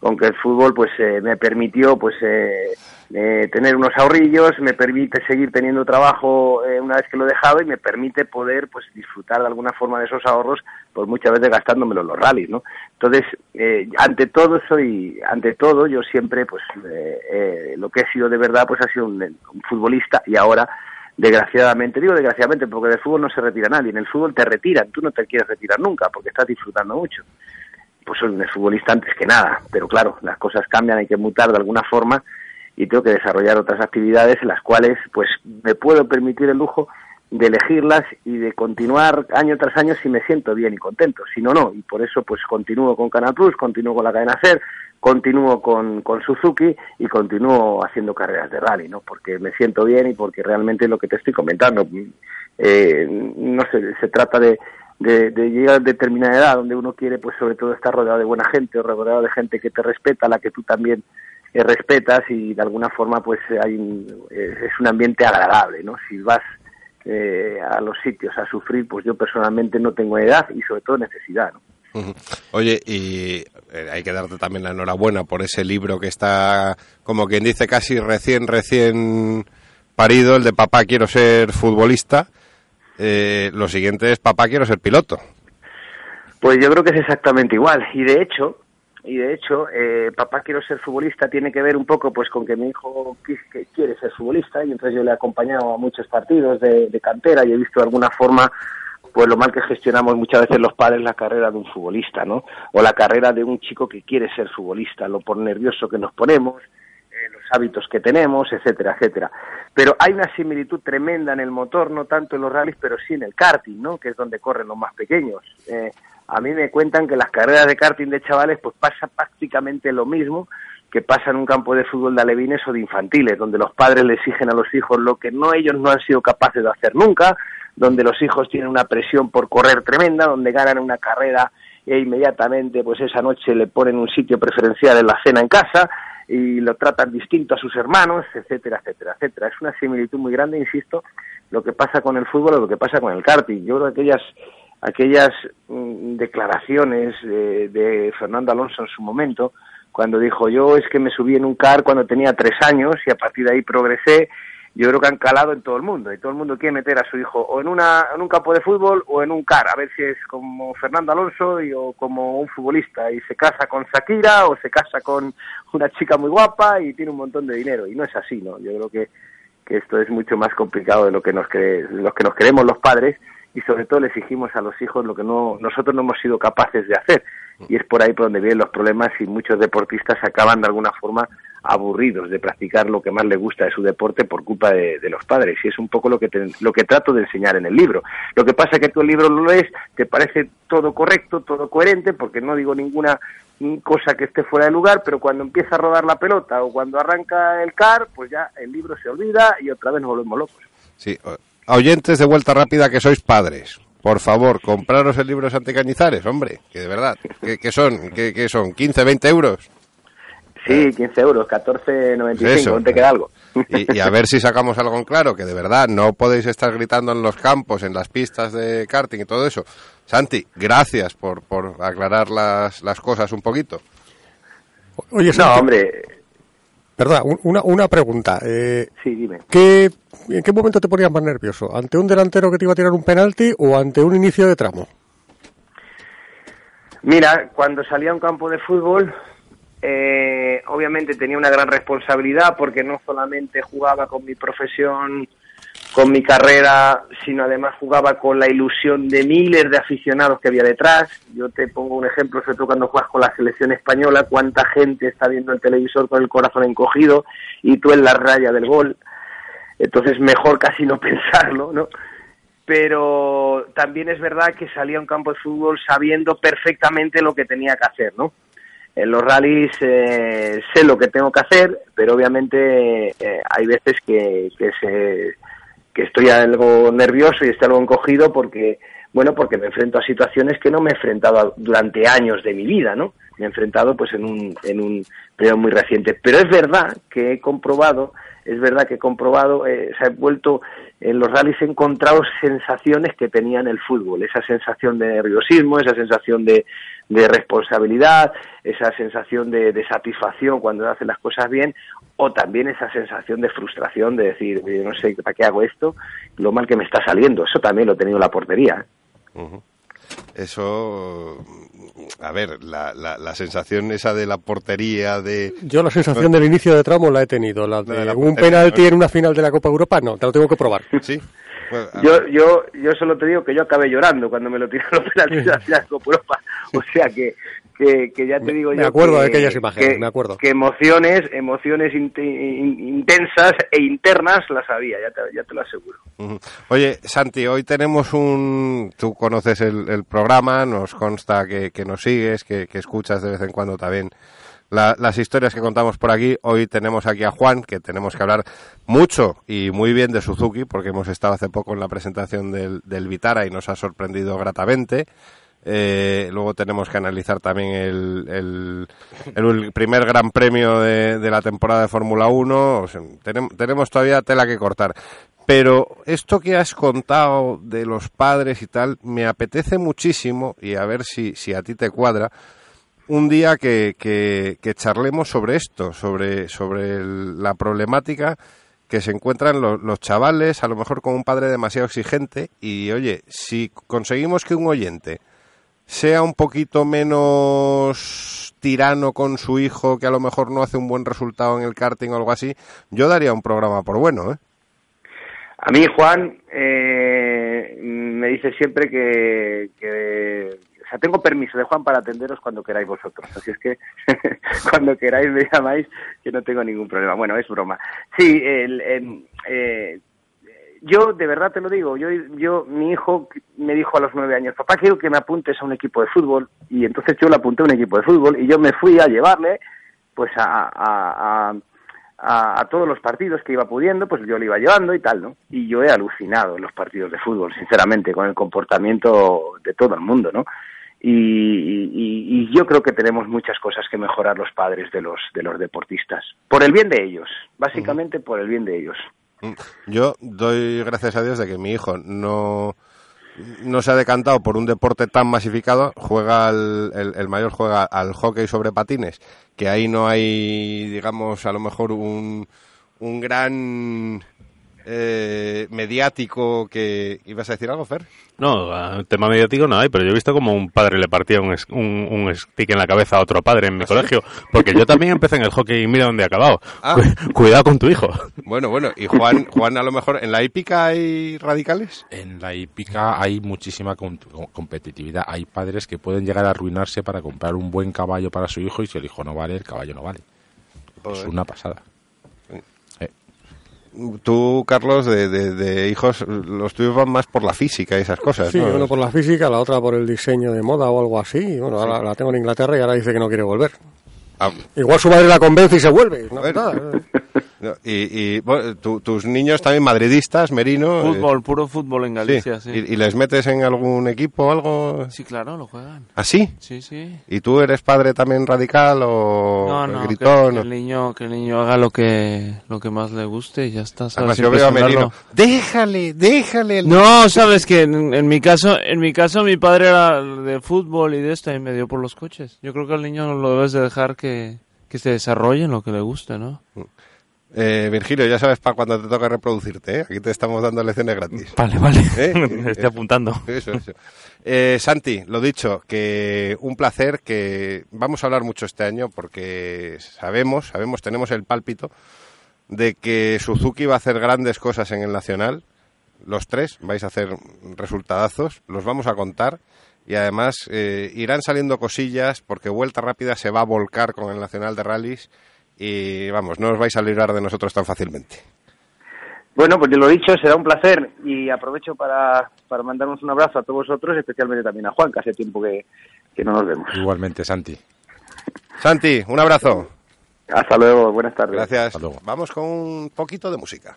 con que el fútbol pues eh, me permitió pues eh, eh, tener unos ahorrillos, me permite seguir teniendo trabajo eh, una vez que lo he dejado y me permite poder pues disfrutar de alguna forma de esos ahorros pues muchas veces gastándomelo en los rallies, ¿no? Entonces, eh, ante todo soy, ante todo yo siempre pues lo que he sido de verdad pues ha sido un, un futbolista y ahora desgraciadamente, digo desgraciadamente porque del fútbol no se retira nadie, en el fútbol te retiran, tú no te quieres retirar nunca porque estás disfrutando mucho pues un futbolista antes que nada, pero claro, las cosas cambian, hay que mutar de alguna forma y tengo que desarrollar otras actividades en las cuales pues me puedo permitir el lujo de elegirlas y de continuar año tras año si me siento bien y contento, si no, no, y por eso pues continúo con Canal Plus, continúo con la cadena SER, continúo con, con Suzuki y continúo haciendo carreras de rally, ¿no? Porque me siento bien y porque realmente es lo que te estoy comentando, eh, no sé, se trata de, de, llegar a determinada edad donde uno quiere pues sobre todo estar rodeado de buena gente o rodeado de gente que te respeta, la que tú también eh, respetas y de alguna forma pues hay un- eh, es un ambiente agradable, ¿no? Si vas eh, a los sitios a sufrir, pues yo personalmente no tengo edad y sobre todo necesidad, ¿no? Oye, y eh, hay que darte también la enhorabuena por ese libro que está, como quien dice, casi recién, recién parido, el de Papá quiero ser futbolista. Eh, lo siguiente es Papá quiero ser piloto. Pues yo creo que es exactamente igual. Y de hecho, y de hecho, eh, papá quiero ser futbolista tiene que ver un poco pues con que mi hijo que quiere ser futbolista y entonces yo le he acompañado a muchos partidos de, de cantera y he visto de alguna forma pues lo mal que gestionamos muchas veces los padres la carrera de un futbolista, ¿no? O la carrera de un chico que quiere ser futbolista, lo por nervioso que nos ponemos, eh, los hábitos que tenemos, etcétera, etcétera. Pero hay una similitud tremenda en el motor, no tanto en los rallies, pero sí en el karting, ¿no? Que es donde corren los más pequeños. Eh, a mí me cuentan que las carreras de karting de chavales pues pasa prácticamente lo mismo que pasa en un campo de fútbol de alevines o de infantiles, donde los padres le exigen a los hijos lo que no ellos no han sido capaces de hacer nunca, donde los hijos tienen una presión por correr tremenda, donde ganan una carrera e inmediatamente pues esa noche le ponen un sitio preferencial en la cena en casa y lo tratan distinto a sus hermanos, etcétera, etcétera, etcétera. Es una similitud muy grande, insisto, lo que pasa con el fútbol o lo que pasa con el karting. Yo creo que aquellas aquellas mm, declaraciones de, de Fernando Alonso en su momento, cuando dijo yo es que me subí en un car cuando tenía tres años y a partir de ahí progresé, yo creo que han calado en todo el mundo y todo el mundo quiere meter a su hijo o en, una, en un campo de fútbol o en un car, a ver si es como Fernando Alonso y, o como un futbolista y se casa con Shakira o se casa con una chica muy guapa y tiene un montón de dinero y no es así, ¿no? Yo creo que, que esto es mucho más complicado de lo que nos cre- de lo que nos creemos los padres y sobre todo le exigimos a los hijos lo que no nosotros no hemos sido capaces de hacer y es por ahí por donde vienen los problemas y muchos deportistas acaban de alguna forma aburridos de practicar lo que más les gusta de su deporte por culpa de, los padres y es un poco lo que te- lo que trato de enseñar en el libro lo que pasa es que el libro lo lees te parece todo correcto todo coherente porque no digo ninguna cosa que esté fuera de lugar pero cuando empieza a rodar la pelota o cuando arranca el car pues ya el libro se olvida y otra vez nos volvemos locos Sí, oyentes de vuelta rápida que sois padres. Por favor, compraros el libro de Santi Cañizares, hombre, que de verdad, que, son, que, que son 15, 20 euros. Sí 15 euros 14.95 Eso. ¿dónde queda algo? Y, y a ver si sacamos algo en claro, que de verdad no podéis estar gritando en los campos, en las pistas de karting y todo eso. Santi, gracias por, por aclarar las, las cosas un poquito. Oye, no hombre Perdona, un- una, una pregunta. Eh, sí dime ¿qué, ¿En qué momento te ponías más nervioso? ¿Ante un delantero que te iba a tirar un penalti o ante un inicio de tramo? Mira, cuando salía a un campo de fútbol, eh, obviamente tenía una gran responsabilidad porque no solamente jugaba con mi profesión, con mi carrera, sino además jugaba con la ilusión de miles de aficionados que había detrás. Yo te pongo un ejemplo, sobre todo cuando juegas con la selección española, cuánta gente está viendo el televisor con el corazón encogido y tú en la raya del gol. Entonces mejor casi no pensarlo, ¿no? pero también es verdad que salía a un campo de fútbol sabiendo perfectamente lo que tenía que hacer, ¿no? En los rallies eh, sé lo que tengo que hacer, pero obviamente eh, hay veces que, que, se, que estoy algo nervioso y estoy algo encogido porque, bueno, porque me enfrento a situaciones que no me he enfrentado durante años de mi vida, ¿no? Me he enfrentado pues en un, en un periodo muy reciente. Pero es verdad que he comprobado, es verdad que he comprobado, eh, se ha vuelto, en los rallies he encontrado sensaciones que tenía en el fútbol, esa sensación de nerviosismo, esa sensación de, responsabilidad, esa sensación de, satisfacción cuando hacen las cosas bien, o también esa sensación de frustración de decir, "Oye, no sé para qué hago esto, lo mal que me está saliendo. Eso también lo he tenido en la portería. ¿eh? Eso, a ver, la, la, la sensación esa de la portería, de... Yo la sensación del inicio de tramo la he tenido. La de, de la un portería, penalti en una final de la Copa Europa, no, te lo tengo que probar. Sí. Bueno, Yo, yo, yo solo te digo que yo acabé llorando cuando me lo tiraron los penaltis hacia la Copa Europa. O sea que, que, que ya te digo me yo. acuerdo que- de aquellas imágenes, que- me acuerdo. Que emociones, emociones inte- in- intensas e internas las había, ya te, ya te lo aseguro. Oye, Santi, hoy tenemos un... Tú conoces el, el programa, nos consta que, que nos sigues, que, que escuchas de vez en cuando también la- las historias que contamos por aquí. Hoy tenemos aquí a Juan, que tenemos que hablar mucho y muy bien de Suzuki, porque hemos estado hace poco en la presentación del, del Vitara y nos ha sorprendido gratamente. Eh, luego tenemos que analizar también el, el, primer gran premio de, la temporada de Fórmula 1. O sea, tenemos, todavía tela que cortar. Pero esto que has contado de los padres y tal, me apetece muchísimo, y a ver si, si a ti te cuadra, un día que, que, que charlemos sobre esto, sobre, sobre el- la problemática que se encuentran los, los chavales, a lo mejor con un padre demasiado exigente, y oye, si conseguimos que un oyente sea un poquito menos tirano con su hijo, que a lo mejor no hace un buen resultado en el karting o algo así, yo daría un programa por bueno, ¿eh? A mí, Juan, eh, me dice siempre que, O sea, tengo permiso de Juan para atenderos cuando queráis vosotros. Así es que cuando queráis me llamáis, que no tengo ningún problema. Bueno, es broma. Sí, el, eh, yo de verdad te lo digo. Yo, yo, mi hijo me dijo a los nueve años, papá, quiero que me apuntes a un equipo de fútbol. Y entonces yo le apunté a un equipo de fútbol y yo me fui a llevarle, pues a, a- a- todos los partidos que iba pudiendo, pues yo le iba llevando y tal, ¿no? Y yo he alucinado en los partidos de fútbol, sinceramente, con el comportamiento de todo el mundo, ¿no? Y, y- y yo creo que tenemos muchas cosas que mejorar los padres de los de los deportistas, por el bien de ellos, básicamente por el bien de ellos. Yo doy gracias a Dios de que mi hijo no, no se ha decantado por un deporte tan masificado. Juega al- el, el mayor juega al hockey sobre patines, que ahí no hay, digamos, a lo mejor un, un gran eh, mediático que... ¿Ibas a decir algo, Fer? No, a- tema mediático no hay, pero yo he visto como un padre le partía un, un, un stick en la cabeza a otro padre en mi colegio, porque yo también empecé en el hockey y mira dónde he acabado. Ah. Cu- Cuidado con tu hijo. Bueno, bueno, y Juan, Juan a lo mejor, ¿en la hípica hay radicales? En la hípica hay muchísima com- com- competitividad. Hay padres que pueden llegar a arruinarse para comprar un buen caballo para su hijo y si el hijo no vale, el caballo no vale. Es una pasada. Tú, Carlos, de, de- de hijos, los tuyos van más por la física y esas cosas, Sí, ¿no? uno por la física, la otra por el diseño de moda o algo así. Bueno, ahora la tengo en Inglaterra y ahora dice que no quiere volver. Ah, Igual su madre la convence y se vuelve. No, nada. y y, bueno, tu- tus niños también madridistas, Merino. eh, Fútbol, puro fútbol en sí. Galicia, sí. ¿Y, y les metes en algún equipo o algo? Sí, claro, lo juegan. ¿Así? Sí, sí. ¿Y tú eres padre también radical o No, no, que, gritón? que o- el niño, que el niño haga lo que, lo que más le guste y ya está. ¿sabes? Además, yo veo a. Merino. Déjale, déjale. el- No, sabes que en, en mi caso, en mi caso mi padre era de fútbol y de esto y me dio por los coches. Yo creo que al niño lo debes de dejar que, que se desarrolle en lo que le guste, ¿no? Eh, Virgilio, ya sabes para cuando te toca reproducirte, ¿eh? Aquí te estamos dando lecciones gratis. Vale, vale. ¿Eh? Me estoy apuntando. Eso, eso. Eh, Santi, lo dicho, que un placer, que vamos a hablar mucho este año porque sabemos, sabemos, tenemos el pálpito de que Suzuki va a hacer grandes cosas en el Nacional. Los tres vais a hacer resultadazos, los vamos a contar y además eh, irán saliendo cosillas porque Vuelta Rápida se va a volcar con el Nacional de Rallys y vamos, no os vais a librar de nosotros tan fácilmente. Bueno, pues lo dicho, será un placer y aprovecho para, para mandarnos un abrazo a todos vosotros, especialmente también a Juan, que hace tiempo que, que no nos vemos. Igualmente, Santi. Santi, un abrazo. Hasta luego, buenas tardes. Gracias. Hasta luego. Vamos con un poquito de música.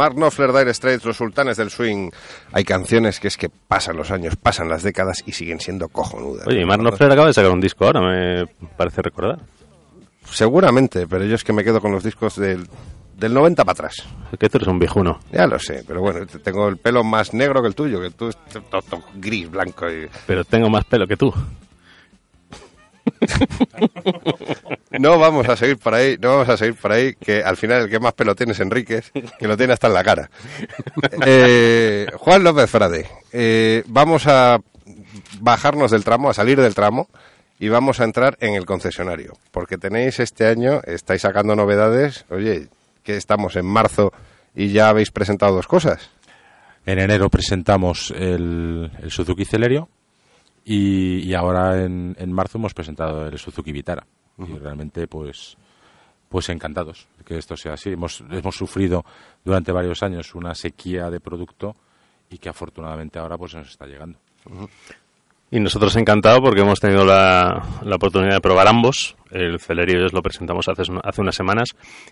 Mark Knopfler, Dire Straits, Los Sultanes del Swing. Hay canciones que es que pasan los años, pasan las décadas y siguen siendo cojonudas. Oye, y Mark Knopfler acaba de sacar un disco ahora, me parece recordar. Seguramente, pero yo es que me quedo con los discos del, del 90 para atrás. Es que tú eres un viejuno. Ya lo sé, pero bueno, te- tengo el pelo más negro que el tuyo, que tú es gris, blanco y... Pero tengo más pelo que tú. No vamos a seguir por ahí, no vamos a seguir por ahí, que al final el que más pelo tiene es Enríquez, que lo tiene hasta en la cara. Eh, Juan López Frade, eh, vamos a bajarnos del tramo, a salir del tramo y vamos a entrar en el concesionario, porque tenéis este año, estáis sacando novedades, oye, que estamos en marzo y ya habéis presentado dos cosas. En enero presentamos el, Suzuki Celerio y, y ahora en, en marzo hemos presentado el Suzuki Vitara. Y realmente, pues, pues encantados de que esto sea así. Hemos, hemos sufrido durante varios años una sequía de producto y que afortunadamente ahora pues nos está llegando. Y nosotros encantados porque hemos tenido la, la oportunidad de probar ambos. El Celerio os lo presentamos hace, hace unas semanas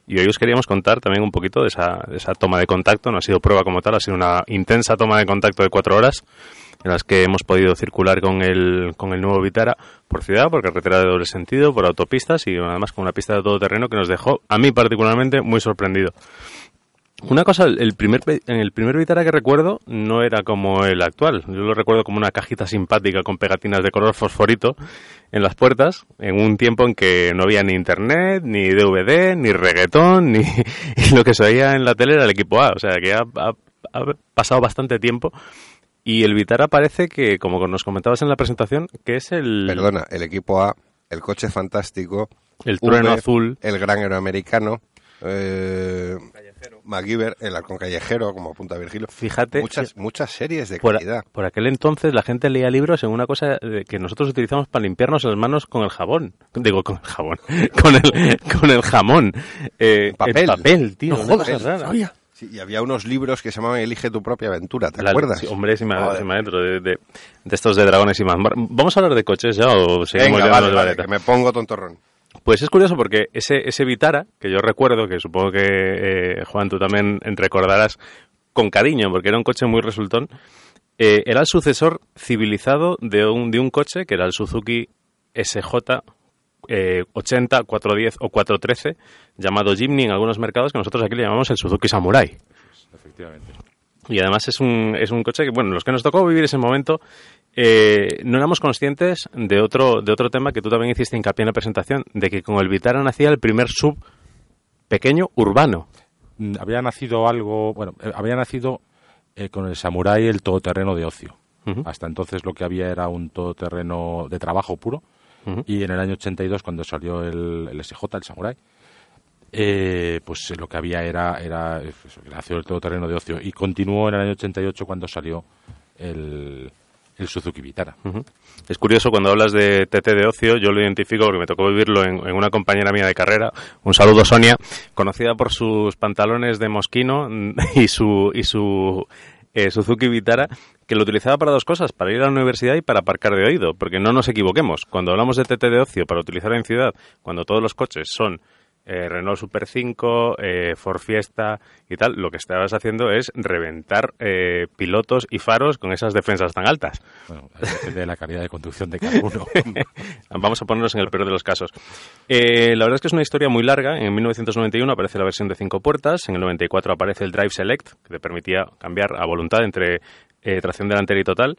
y hoy os queríamos contar también un poquito de esa, de esa toma de contacto. No ha sido prueba como tal, ha sido una intensa toma de contacto de cuatro horas en las que hemos podido circular con el, con el nuevo Vitara por ciudad, por carretera de doble sentido, por autopistas y además con una pista de todoterreno que nos dejó, a mí particularmente, muy sorprendido. Una cosa, el primer, en el primer Vitara que recuerdo no era como el actual. Yo lo recuerdo como una cajita simpática con pegatinas de color fosforito en las puertas, en un tiempo en que no había ni internet, ni DVD, ni reggaetón, ni y lo que se veía en la tele era el equipo A. O sea, que ha, ha- ha pasado bastante tiempo. Y el Vitara parece que, como nos comentabas en la presentación, que es el... Perdona, el equipo A, el coche fantástico, El trueno V, azul. el gran héroe americano, eh, MacGyver, el halcón callejero, como apunta Virgilio. Fíjate, muchas, muchas series de por, calidad. por aquel entonces la gente leía libros en una cosa eh, que nosotros utilizamos para limpiarnos las manos con el jabón. Digo, con el jabón. con, el, con el jamón. Eh, Papel. El papel, tío. No jodas, rara. Sí, y había unos libros que se llamaban Elige tu propia aventura, ¿te La- acuerdas? sí, hombre, si me, Joder. si me adentro de, de- de estos de dragones y más. ¿Vamos a hablar de coches ya o seguimos Venga, ya vale, vale, que me pongo tontorrón. Pues es curioso porque ese, ese Vitara, que yo recuerdo, que supongo que eh, Juan tú también recordarás con cariño, porque era un coche muy resultón, eh, era el sucesor civilizado de un, de un coche que era el Suzuki SJ eh, 80, 410 o 413, llamado Jimny en algunos mercados, que nosotros aquí le llamamos el Suzuki Samurai. Efectivamente. Y además es un, es un coche que, bueno, los que nos tocó vivir ese momento, eh, no éramos conscientes de otro, de otro tema que tú también hiciste hincapié en la presentación, de que con el Vitara nacía el primer sub pequeño urbano. Mm, Había nacido algo, bueno, eh, había nacido eh, con el Samurai el todoterreno de ocio. Hasta entonces lo que había era un todoterreno de trabajo puro. Y en el año 82, cuando salió el, el SJ, el Samurai, eh, pues lo que había era, era eh, que nació el todoterreno de ocio. Y continuó en el año 88 cuando salió el, el Suzuki Vitara. Es curioso cuando hablas de TT de ocio, yo lo identifico porque me tocó vivirlo en, en una compañera mía de carrera, un saludo Sonia, conocida por sus pantalones de mosquino y su y su eh, Suzuki Vitara, que lo utilizaba para dos cosas, para ir a la universidad y para aparcar de oído, porque no nos equivoquemos, cuando hablamos de TT de ocio para utilizar en ciudad, cuando todos los coches son eh, Renault Super 5, eh, Ford Fiesta y tal, lo que estabas haciendo es reventar eh, pilotos y faros con esas defensas tan altas. Bueno, depende de la calidad de conducción de cada uno. Vamos a ponernos en el peor de los casos. Eh, la verdad es que es una historia muy larga. En 1991 aparece la versión de cinco puertas. En el 94 aparece el Drive Select, que te permitía cambiar a voluntad entre eh, tracción delantera y total.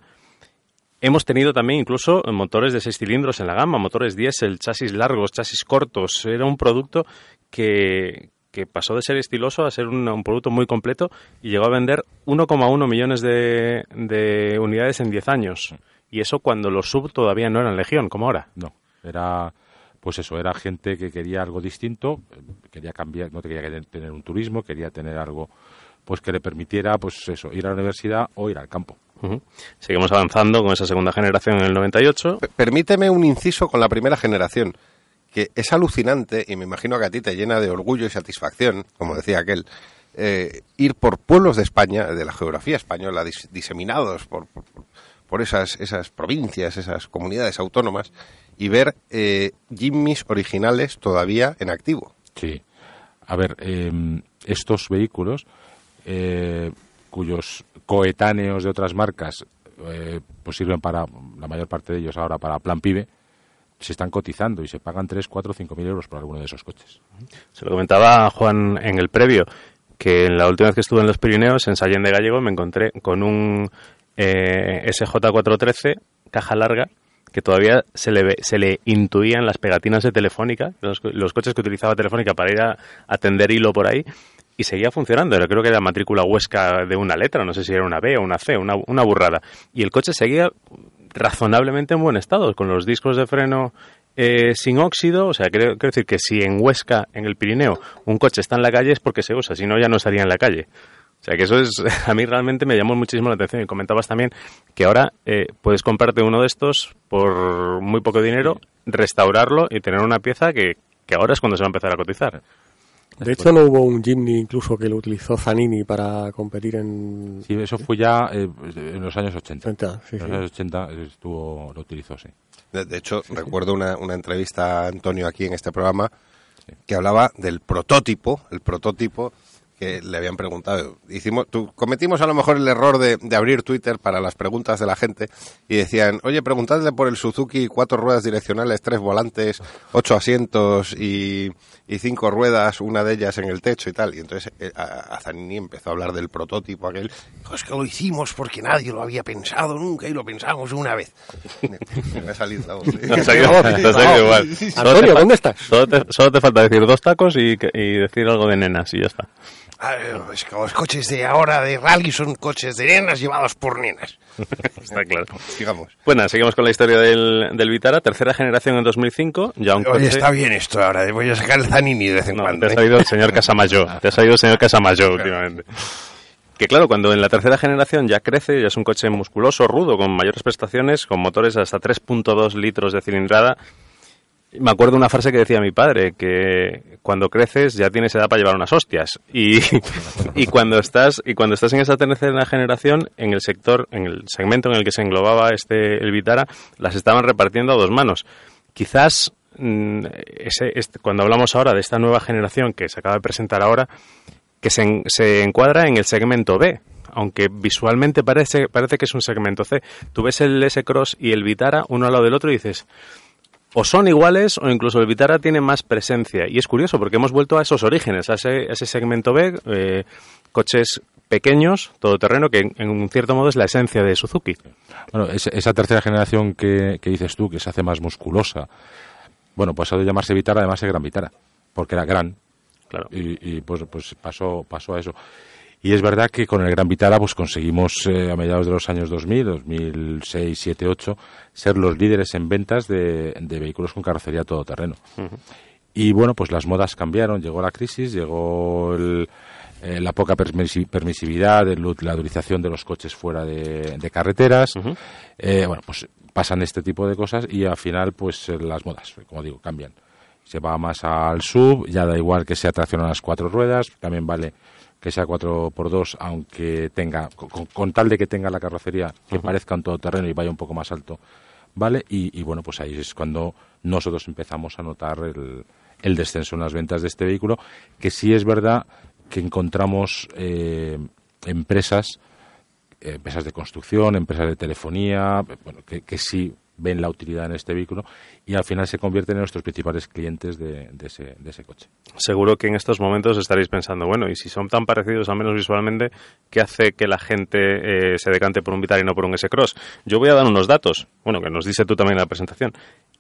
Hemos tenido también incluso motores de seis cilindros en la gama, motores diésel, chasis largos, chasis cortos. Era un producto que, que pasó de ser estiloso a ser un, un producto muy completo y llegó a vender 1,1 millones de, de unidades en 10 años. Y eso cuando los sub todavía no eran legión, como ahora. No, era pues eso, era gente que quería algo distinto, quería cambiar, no quería tener un turismo, quería tener algo pues que le permitiera pues eso, ir a la universidad o ir al campo. Ujú. Seguimos avanzando con esa segunda generación en el 98. P- Permíteme un inciso con la primera generación, que es alucinante y me imagino que a ti te llena de orgullo y satisfacción, como decía aquel, eh, ir por pueblos de España, de la geografía española, dis- diseminados por, por, por esas, esas provincias, esas comunidades autónomas, y ver eh, Jimmys originales todavía en activo. Sí. A ver, eh, estos vehículos eh, cuyos coetáneos de otras marcas eh, pues sirven para, la mayor parte de ellos ahora para plan pibe, se están cotizando y se pagan 3, 4, 5 mil euros por alguno de esos coches. Se lo comentaba a Juan en el previo, que la última vez que estuve en los Pirineos, en Sallén de Gallego, me encontré con un eh, SJ413, caja larga, que todavía se le, se le intuían las pegatinas de Telefónica, los, co- los coches que utilizaba Telefónica para ir a atender hilo por ahí, y seguía funcionando. Era- Creo que era matrícula huesca de una letra, no sé si era una B o una C, una, una burrada. Y el coche seguía razonablemente en buen estado, con los discos de freno eh, sin óxido. O sea, quiero, quiero decir que si en Huesca, en el Pirineo, un coche está en la calle es porque se usa, si no ya no estaría en la calle. O sea, que eso es, a mí realmente me llamó muchísimo la atención. Y comentabas también que ahora eh, puedes comprarte uno de estos por muy poco dinero, restaurarlo y tener una pieza que, que ahora es cuando se va a empezar a cotizar. De hecho, no hubo un Jimny incluso que lo utilizó Zanini para competir en... Sí, eso fue ya eh, en los años 80. 80, sí, en los sí. años 80 estuvo, lo utilizó, sí. De, de hecho, recuerdo una, una entrevista a Antonio aquí en este programa que hablaba del prototipo, el prototipo que le habían preguntado. Hicimos, tú, cometimos a lo mejor el error de, de abrir Twitter para las preguntas de la gente y decían, oye, preguntadle por el Suzuki cuatro ruedas direccionales, tres volantes, ocho asientos y, y cinco ruedas, una de ellas en el techo y tal. Y entonces eh, a, a Zanini empezó a hablar del prototipo aquel. Es que lo hicimos porque nadie lo había pensado nunca y lo pensamos una vez. Me ha salido Antonio, ¿dónde estás? Solo te, solo te falta decir dos tacos y, y decir algo de nenas y ya está. Ah, es que los coches de ahora de rally son coches de nenas llevados por nenas. Está claro. Sigamos. Bueno, seguimos con la historia del, del Vitara, tercera generación en 2005, ya un Oye, coche... está bien esto ahora. Voy a sacar el Zanini de vez en No, cuando. te ha ¿eh? salido el señor Casamayo, te ha salido el señor Casamayo últimamente. Que claro, cuando en la tercera generación ya crece, ya es un coche musculoso, rudo, con mayores prestaciones, con motores hasta 3.2 litros de cilindrada. Me acuerdo una frase que decía mi padre, que cuando creces ya tienes edad para llevar unas hostias. Y, y cuando estás y cuando estás en esa tercera generación, en el sector, en el segmento en el que se englobaba este el Vitara, las estaban repartiendo a dos manos. Quizás mm, ese, este- cuando hablamos ahora de esta nueva generación que se acaba de presentar ahora, que se, se encuadra en el segmento B, aunque visualmente parece, parece que es un segmento C. Tú ves el S-Cross y el Vitara uno al lado del otro y dices, o son iguales o incluso el Vitara tiene más presencia. Y es curioso porque hemos vuelto a esos orígenes, a ese, a ese segmento B, eh, coches pequeños, todoterreno, que en, en un cierto modo es la esencia de Suzuki. Bueno, esa, esa tercera generación que, que dices tú, que se hace más musculosa, bueno, pues ha de llamarse Vitara, además es Gran Vitara, porque era gran. Claro. Y, y, pues, pues pasó, pasó a eso. Y es verdad que con el Gran Vitara pues conseguimos eh, a mediados de los años 2000, 2006, 7, 8, ser los líderes en ventas de, de vehículos con carrocería todoterreno. Y bueno, pues las modas cambiaron, llegó la crisis, llegó el- eh, la poca permisi- permisividad, el la utilización de los coches fuera de, de carreteras. Eh, bueno, pues pasan este tipo de cosas y al final, pues eh, las modas, como digo, cambian. Se va más al sub, ya da igual que sea tracción a las cuatro ruedas, también vale que sea 4x2, aunque tenga, con, con tal de que tenga la carrocería que parezca un todoterreno y vaya un poco más alto, ¿vale? Y, y bueno, pues ahí es cuando nosotros empezamos a notar el, el descenso en las ventas de este vehículo, que sí es verdad que encontramos eh, empresas, eh, empresas de construcción, empresas de telefonía, bueno, que, que sí ven la utilidad en este vehículo y al final se convierten en nuestros principales clientes de, de ese, de ese coche. Seguro que en estos momentos estaréis pensando, bueno, y si son tan parecidos, al menos visualmente, ¿qué hace que la gente eh, se decante por un Vitara y no por un S-Cross? Yo voy a dar unos datos, bueno, que nos dice tú también en la presentación.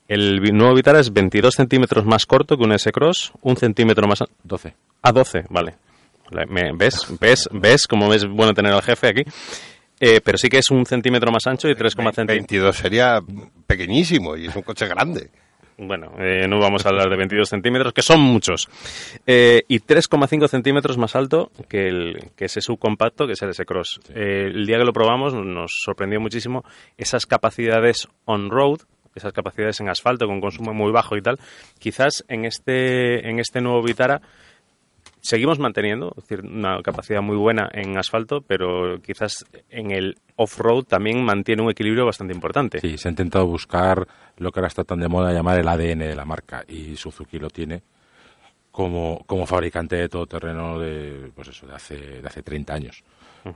El nuevo Vitara es 22 centímetros más corto que un S-Cross, un centímetro más... 12. Ah, 12, vale. ¿Ves? ¿Ves? ¿Ves cómo es bueno tener al jefe aquí? Eh, pero sí que es un centímetro más ancho y 3, centímetros. 22 sería pequeñísimo y es un coche grande. Bueno, eh, no vamos a hablar de 22 centímetros, que son muchos. Eh, y 3,5 centímetros más alto que, el, que ese subcompacto, que es el S-Cross. Eh, el día que lo probamos nos sorprendió muchísimo esas capacidades on-road, esas capacidades en asfalto con consumo muy bajo y tal. Quizás en este, en este nuevo Vitara seguimos manteniendo es decir, una capacidad muy buena en asfalto, pero quizás en el off-road también mantiene un equilibrio bastante importante. Sí, se ha intentado buscar lo que ahora está tan de moda llamar el ADN de la marca y Suzuki lo tiene como, como fabricante de todoterreno de, pues eso, de hace, de hace 30 años.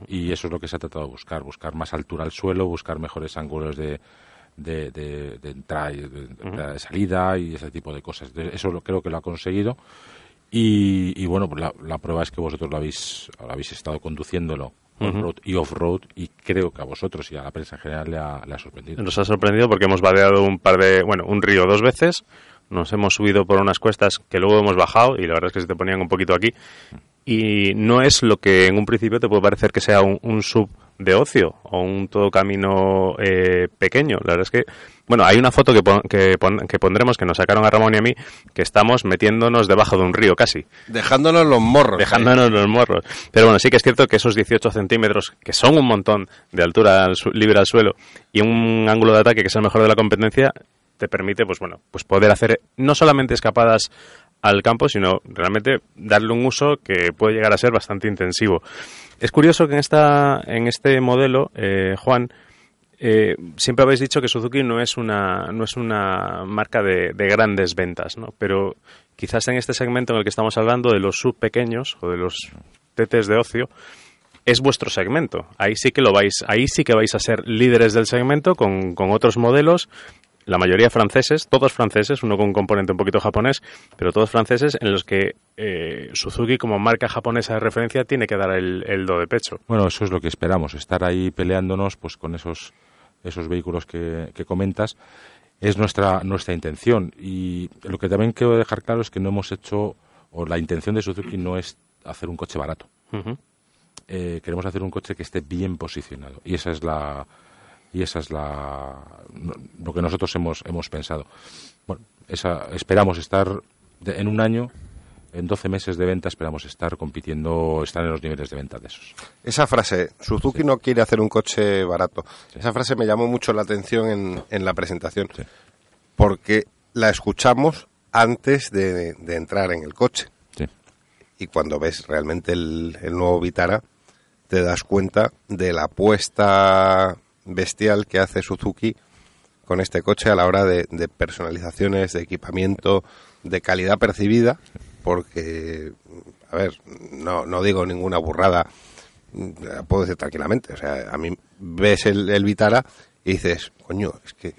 Y eso es lo que se ha tratado de buscar, buscar más altura al suelo, buscar mejores ángulos de, de, de, de entrada y de, salida y ese tipo de cosas. Eso lo, creo que lo ha conseguido. Y, y bueno, pues la, la prueba es que vosotros lo habéis, lo habéis estado conduciéndolo on-road y off-road y creo que a vosotros y a la prensa en general le ha, le ha sorprendido. Nos ha sorprendido porque hemos vadeado un par de, bueno, un río dos veces, nos hemos subido por unas cuestas que luego hemos bajado y la verdad es que se te ponían un poquito aquí y no es lo que en un principio te puede parecer que sea un, un sub de ocio o un todo camino eh, pequeño. La verdad es que, bueno, hay una foto que, pon- que, pon- que pondremos que nos sacaron a Ramón y a mí que estamos metiéndonos debajo de un río casi Dejándonos los morros. dejándonos los morros. Pero bueno, sí que es cierto que esos 18 centímetros, que son un montón de altura al su- libre al suelo, y un ángulo de ataque que es el mejor de la competencia, te permite, pues bueno, pues poder hacer no solamente escapadas al campo, sino realmente darle un uso que puede llegar a ser bastante intensivo. Es curioso que en esta, en este modelo, eh, Juan, eh, siempre habéis dicho que Suzuki no es una, no es una marca de, de grandes ventas, ¿no? Pero quizás en este segmento en el que estamos hablando de los sub pequeños o de los TTs de ocio, es vuestro segmento. Ahí sí que lo vais, ahí sí que vais a ser líderes del segmento con, con otros modelos, la mayoría franceses, todos franceses, uno con un componente un poquito japonés, pero todos franceses en los que eh, Suzuki como marca japonesa de referencia tiene que dar el, el do de pecho. Bueno, eso es lo que esperamos, estar ahí peleándonos pues con esos, esos vehículos que, que comentas. Es nuestra, nuestra intención. Y lo que también quiero dejar claro es que no hemos hecho, o la intención de Suzuki no es hacer un coche barato. Eh, queremos hacer un coche que esté bien posicionado. Y esa es la, y esa es la, lo que nosotros hemos, hemos pensado. Bueno, esa, esperamos estar de- en un año, en 12 meses de venta, esperamos estar compitiendo, estar en los niveles de venta de esos. Esa frase, Suzuki no quiere hacer un coche barato. Esa frase me llamó mucho la atención en, en la presentación. Sí. Porque la escuchamos antes de, de entrar en el coche. Sí. Y cuando ves realmente el, el nuevo Vitara, te das cuenta de la apuesta bestial que hace Suzuki con este coche a la hora de, de personalizaciones, de equipamiento, de calidad percibida, porque, a ver, no, no digo ninguna burrada, puedo decir tranquilamente, o sea, a mí ves el, el Vitara y dices, coño, es que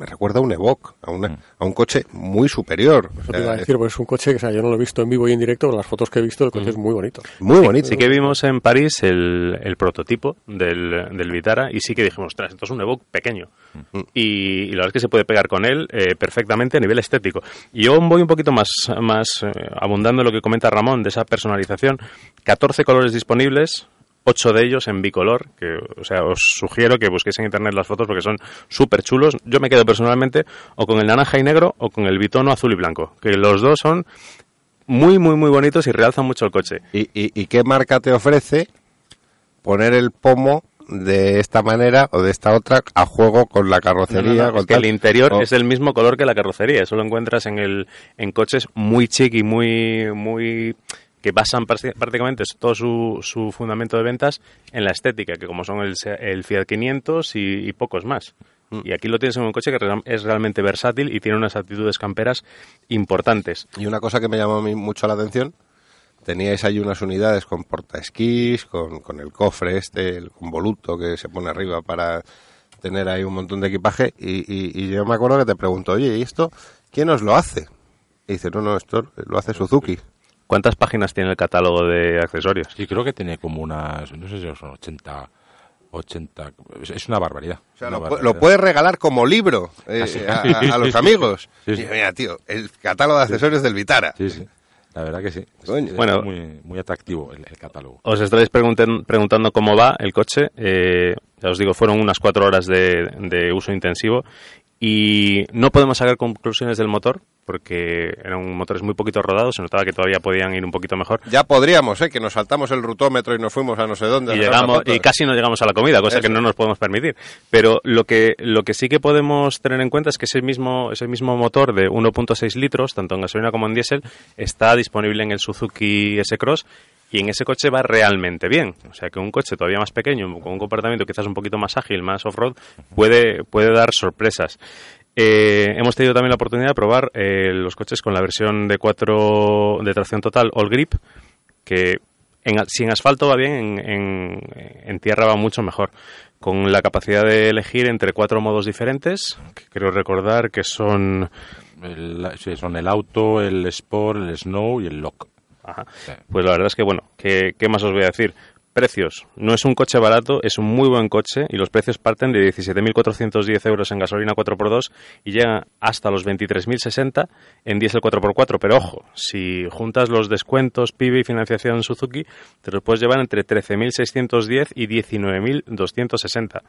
me recuerda a un Evoque, a, una, a un coche muy superior. Eso te iba a es decir, porque es un coche que o sea, yo no lo he visto en vivo y en directo, pero las fotos que he visto, el coche es muy bonito. muy bonito. Sí que vimos en París el, el prototipo del, del Vitara y sí que dijimos, ostras, esto es un Evoque pequeño. Y, y la verdad es que se puede pegar con él eh, perfectamente a nivel estético. Y yo voy un poquito más, más eh, abundando en lo que comenta Ramón de esa personalización. 14 colores disponibles, 8 de ellos en bicolor, que, o sea, os sugiero que busquéis en internet las fotos porque son súper chulos. Yo me quedo personalmente o con el naranja y negro o con el bitono azul y blanco, que los dos son muy, muy, muy bonitos y realzan mucho el coche. ¿Y, y, y qué marca te ofrece poner el pomo de esta manera o de esta otra a juego con la carrocería? no, no, con es que el interior es el mismo color que la carrocería. Eso lo encuentras en el en coches muy chic y muy muy que basan prácti- prácticamente todo su, su fundamento de ventas en la estética, que como son el, el Fiat 500 y, y pocos más. Mm. Y aquí lo tienes en un coche que es realmente versátil y tiene unas actitudes camperas importantes. Y una cosa que me llamó a mí mucho la atención, teníais ahí unas unidades con portaesquís, con, con el cofre este, el convoluto que se pone arriba para tener ahí un montón de equipaje, y, y- y yo me acuerdo que te pregunto, oye, ¿y esto quién os lo hace? Y dice, no, no, esto lo hace Suzuki. ¿Cuántas páginas tiene el catálogo de accesorios? Sí, creo que tiene como unas, no sé si son 80, 80, es- es una barbaridad. O sea, una lo, barbaridad. lo puedes regalar como libro eh, Así. a, a- a los amigos. Sí, mira, tío, el catálogo de accesorios del Vitara. Sí, sí. La verdad que sí. Es- Coño. es Bueno. muy, muy atractivo el, el catálogo. Os estaréis pregunten- preguntando cómo va el coche. Eh, ya os digo, fueron unas cuatro horas de, de uso intensivo y no podemos sacar conclusiones del motor porque eran motores muy poquito rodados. Se notaba que todavía podían ir un poquito mejor. Ya podríamos, ¿eh? Que nos saltamos el rutómetro y nos fuimos a no sé dónde. Y, llegamos, y casi no llegamos a la comida, cosa Eso. que no nos podemos permitir. Pero lo que, lo que sí que podemos tener en cuenta es que ese mismo, ese mismo motor de 1.6 litros, tanto en gasolina como en diésel, está disponible en el Suzuki S-Cross y en ese coche va realmente bien. O sea que un coche todavía más pequeño, con un comportamiento quizás un poquito más ágil, más off-road, puede, puede dar sorpresas. Eh, hemos tenido también la oportunidad de probar eh, los coches con la versión de 4 de tracción total All Grip, que en, si en asfalto va bien, en, en- en tierra va mucho mejor. Con la capacidad de elegir entre cuatro modos diferentes, que creo recordar que son El, sí, son el auto, el sport, el snow y el lock. Ajá. Pues la verdad es que, bueno, ¿qué, qué más os voy a decir? Precios. No es un coche barato, es un muy buen coche y los precios parten de 17.410 euros en gasolina 4x2 y llegan hasta los 23.060 en diésel 4x4. Pero ojo, si juntas los descuentos, PIB y financiación Suzuki, te los puedes llevar entre 13.610 y 19.260.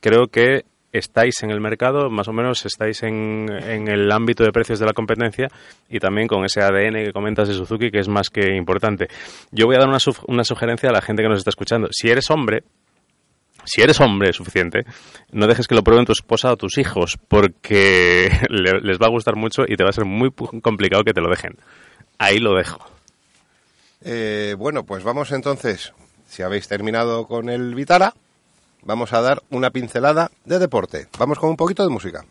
Creo que estáis en el mercado, más o menos estáis en, en el ámbito de precios de la competencia y también con ese ADN que comentas de Suzuki que es más que importante. Yo voy a dar una, una sugerencia a la gente que nos está escuchando. Si eres hombre, si eres hombre suficiente, no dejes que lo prueben tu esposa o tus hijos porque le- les va a gustar mucho y te va a ser muy complicado que te lo dejen. Ahí lo dejo. Eh, bueno, pues vamos entonces, si habéis terminado con el Vitara, vamos a dar una pincelada de deporte. Vamos con un poquito de música.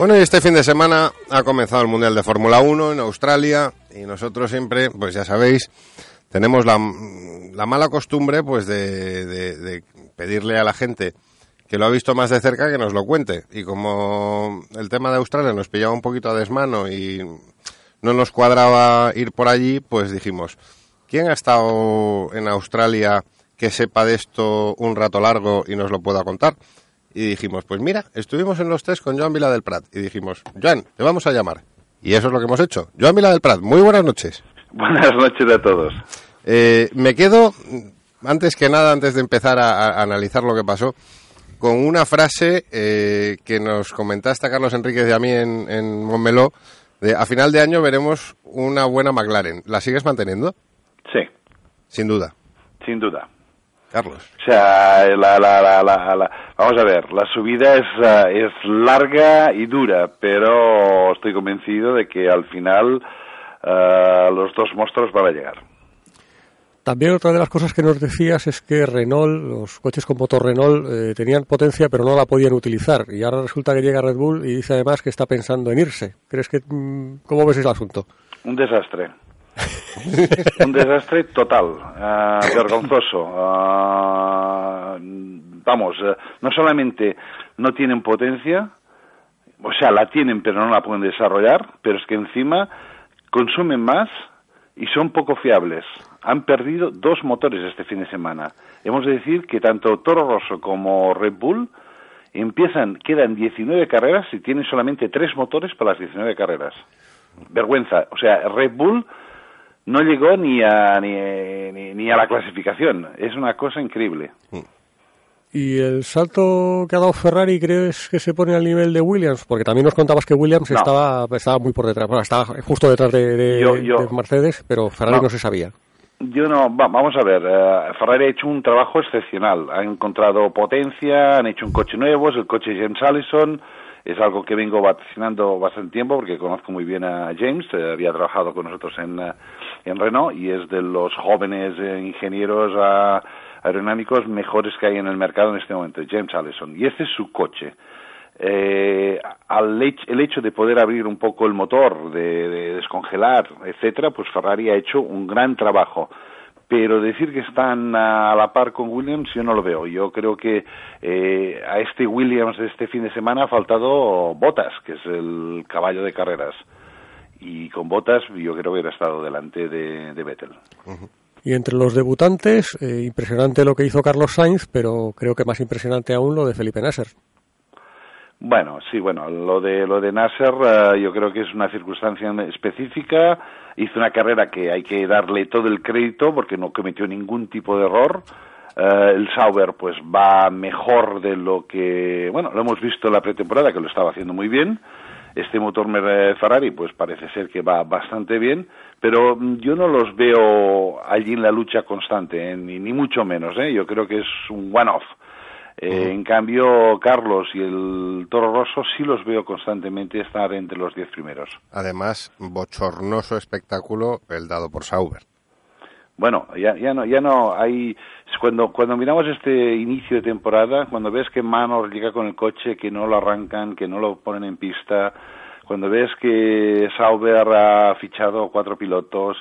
Bueno, y este fin de semana ha comenzado el Mundial de Fórmula 1 en Australia y nosotros siempre, pues ya sabéis, tenemos la, la mala costumbre pues de, de- de pedirle a la gente que lo ha visto más de cerca que nos lo cuente. Y como el tema de Australia nos pillaba un poquito a desmano y no nos cuadraba ir por allí, pues dijimos, ¿quién ha estado en Australia que sepa de esto un rato largo y nos lo pueda contar? Y dijimos, pues mira, estuvimos en los test con Joan Vila del Prat. Y dijimos, Joan, te vamos a llamar. Y eso es lo que hemos hecho. Joan Vila del Prat, muy buenas noches. Buenas noches a todos. Eh, me quedo, antes que nada, antes de empezar a, a analizar lo que pasó, con una frase eh, que nos comentaste a Carlos Enríquez y a mí en, en Montmeló, de a final de año veremos una buena McLaren. ¿La sigues manteniendo? Sí, Sin duda. sin duda. Carlos. O sea, la, la, la, la- la- vamos a ver, la subida es, eh, es larga y dura, pero estoy convencido de que al final eh, los dos monstruos van a llegar. También otra de las cosas que nos decías es que Renault, los coches con motor Renault, eh, tenían potencia pero no la podían utilizar. Y ahora resulta que llega Red Bull y dice además que está pensando en irse. ¿Crees que mm, cómo ves el asunto? Un desastre. Un desastre total, eh, vergonzoso. Ah, vamos, eh, no solamente no tienen potencia, o sea, la tienen pero no la pueden desarrollar, pero es que encima consumen más y son poco fiables. han perdido dos motores este fin de semana. Hemos de decir que tanto Toro Rosso como Red Bull empiezan, quedan 19 carreras y tienen solamente tres motores para las 19 carreras. Vergüenza. O sea, Red Bull no llegó ni a, ni, ni- ni a la clasificación. Es una cosa increíble. ¿Y el salto que ha dado Ferrari crees que se pone al nivel de Williams? Porque también nos contabas que Williams No. estaba, estaba muy por detrás, bueno, estaba justo detrás de, de- Yo- yo- de Mercedes, pero Ferrari No. no, se sabía. Yo no, va- vamos a ver, eh, Ferrari ha hecho un trabajo excepcional. Ha encontrado potencia, han hecho un coche nuevo, es el coche James Allison. Es algo que vengo vaticinando bastante tiempo porque conozco muy bien a James, eh, había trabajado con nosotros en, eh, en Renault y es de los jóvenes eh, ingenieros ah, aerodinámicos mejores que hay en el mercado en este momento, James Allison. Y este es su coche. Eh, al hech- el hecho de poder abrir un poco el motor, de, de descongelar, etcétera, pues Ferrari ha hecho un gran trabajo. Pero decir que están a la par con Williams, yo no lo veo. Yo creo que eh, a este Williams de este fin de semana ha faltado Botas, que es el caballo de carreras. Y con Botas yo creo que hubiera estado delante de, de Vettel. Y entre los debutantes, eh, impresionante lo que hizo Carlos Sainz, pero creo que más impresionante aún lo de Felipe Nasser. Bueno, sí, bueno, lo de lo de Nasser eh, yo creo que es una circunstancia específica. Hizo una carrera que hay que darle todo el crédito porque no cometió ningún tipo de error. Eh, el Sauber pues va mejor de lo que, bueno, lo hemos visto en la pretemporada que lo estaba haciendo muy bien. Este motor Ferrari pues parece ser que va bastante bien, pero yo no los veo allí en la lucha constante, eh, ni, ni mucho menos. ¿eh? Yo creo que es un one-off. Eh, En cambio, Carlos y el Toro Rosso sí los veo constantemente estar entre los diez primeros. Además, bochornoso espectáculo el dado por Sauber. Bueno, ya, ya no, ya no hay. Cuando, cuando miramos este inicio de temporada, cuando ves que Manor llega con el coche, que no lo arrancan, que no lo ponen en pista, cuando ves que Sauber ha fichado cuatro pilotos,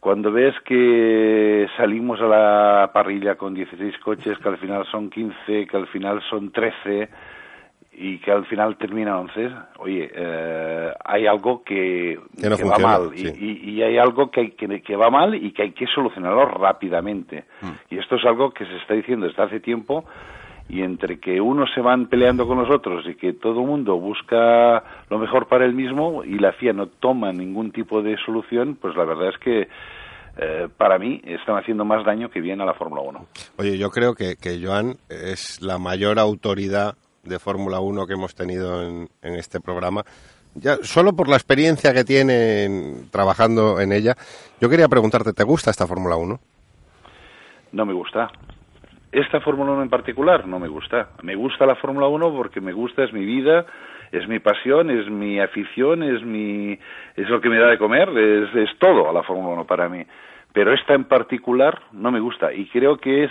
cuando ves que salimos a la parrilla con 16 coches, que al final son 15, que al final son 13 y que al final termina 11, oye, eh, hay algo que, Que no que va mal y, sí. y- y hay algo que, hay- que, que va mal y que hay que solucionarlo rápidamente. Mm. Y esto es algo que se está diciendo desde hace tiempo y entre que unos se van peleando con los otros y que todo el mundo busca lo mejor para él mismo y la FIA no toma ningún tipo de solución, pues la verdad es que eh, para mí están haciendo más daño que bien a la Fórmula 1. Oye, yo creo que, que Joan es la mayor autoridad de Fórmula 1 que hemos tenido en, en este programa. Ya, solo por la experiencia que tiene en- trabajando en ella, yo quería preguntarte, ¿te gusta esta Fórmula 1? No me gusta. Esta Fórmula 1 en particular no me gusta. Me gusta la Fórmula 1 porque me gusta, es mi vida, es mi pasión, es mi afición, es mi es lo que me da de comer, es, es todo a la Fórmula 1 para mí. Pero esta en particular no me gusta y creo que es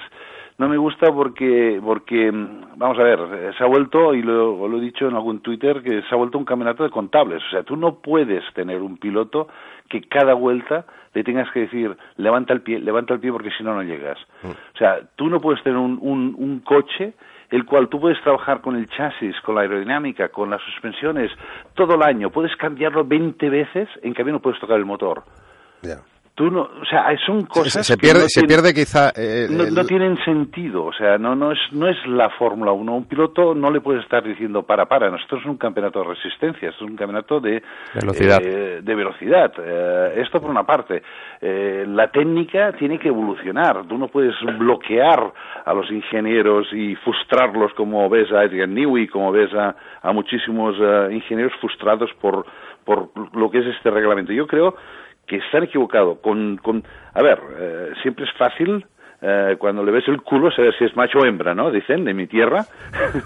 no me gusta porque porque mm, vamos a ver, eh, se ha vuelto y lo, lo he dicho en algún Twitter que se ha vuelto un campeonato de contables, o sea, tú no puedes tener un piloto que cada vuelta le tengas que decir levanta el pie, levanta el pie porque si no no llegas. O sea, tú no puedes tener un, un, un coche el cual tú puedes trabajar con el chasis, con la aerodinámica, con las suspensiones, todo el año, puedes cambiarlo 20 veces, en cambio no puedes tocar el motor. Ya. Tú no, o sea, son cosas se que pierde, no se tienen- pierde quizá eh, no, el- no tienen sentido, o sea, no, no, es, no es la Fórmula 1. Un piloto no le puedes estar diciendo para, para. Nosotros es un campeonato de resistencia, es un campeonato de Velocidad. eh, de velocidad. Eh, esto por una parte. Eh, la técnica tiene que evolucionar. Tú no puedes bloquear a los ingenieros y frustrarlos como ves a Adrian Newey, como ves a, a muchísimos ingenieros frustrados por, por lo que es este reglamento. Yo creo que están equivocados. Con, con, a ver, eh, siempre es fácil eh, cuando le ves el culo saber si es macho o hembra, ¿no? Dicen, de mi tierra.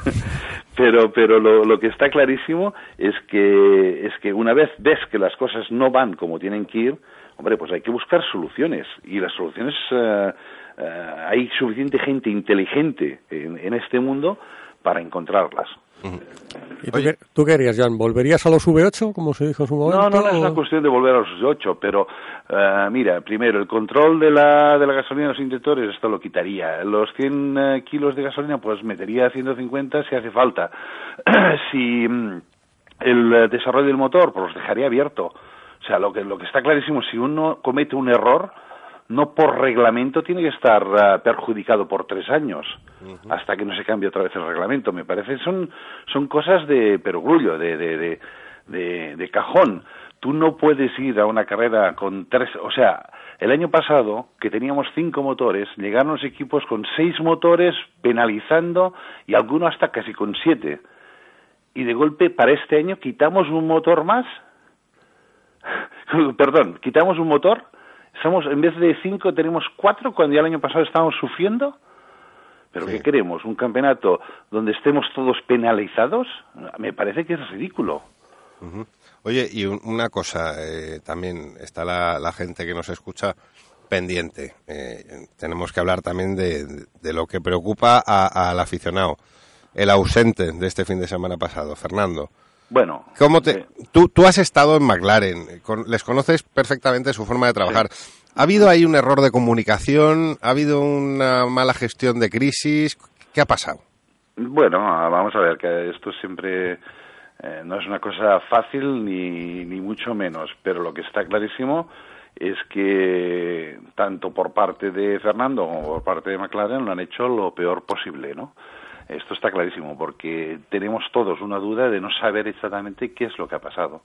pero pero lo, lo que está clarísimo es que, es que una vez ves que las cosas no van como tienen que ir, hombre, pues hay que buscar soluciones. Y las soluciones, eh, eh, hay suficiente gente inteligente en, en este mundo para encontrarlas. ¿Y tú, harías, Joan? ¿Volverías a los V8, como se dijo en su momento? No, no, no es una cuestión de volver a los 8, pero eh, mira, primero, el control de la, de la gasolina en los inyectores, esto lo quitaría. Los 100 eh, kilos de gasolina, pues metería 150 si hace falta. si mm, el eh, desarrollo del motor, pues los dejaría abierto. O sea, lo que, lo que está clarísimo, si uno comete un error, no por reglamento tiene que estar ah, perjudicado por tres años hasta que no se cambie otra vez el reglamento. Me parece son son cosas de perogrullo, de de, de, de, de cajón. Tú no puedes ir a una carrera con tres, o sea, el año pasado que teníamos cinco motores, llegaron los equipos con seis motores penalizando y algunos hasta casi con siete. Y de golpe para este año quitamos un motor más perdón, quitamos un motor, somos en vez de cinco tenemos cuatro cuando ya el año pasado estábamos sufriendo. ¿Pero qué queremos? ¿Un campeonato donde estemos todos penalizados? Me parece que es ridículo. Oye, y un- una cosa, eh, también está la, la gente que nos escucha pendiente. Eh, tenemos que hablar también de, de lo que preocupa a- al aficionado, el ausente de este fin de semana pasado, Fernando. Bueno, ¿Cómo te, tú, tú has estado en McLaren, eh, con- les conoces perfectamente su forma de trabajar. ¿Ha habido ahí un error de comunicación? ¿Ha habido una mala gestión de crisis? ¿Qué ha pasado? Bueno, ah, vamos a ver, que esto siempre eh, no es una cosa fácil ni, ni mucho menos, pero lo que está clarísimo es que tanto por parte de Fernando como por parte de McLaren lo han hecho lo peor posible, ¿no? Esto está clarísimo porque tenemos todos una duda de no saber exactamente qué es lo que ha pasado.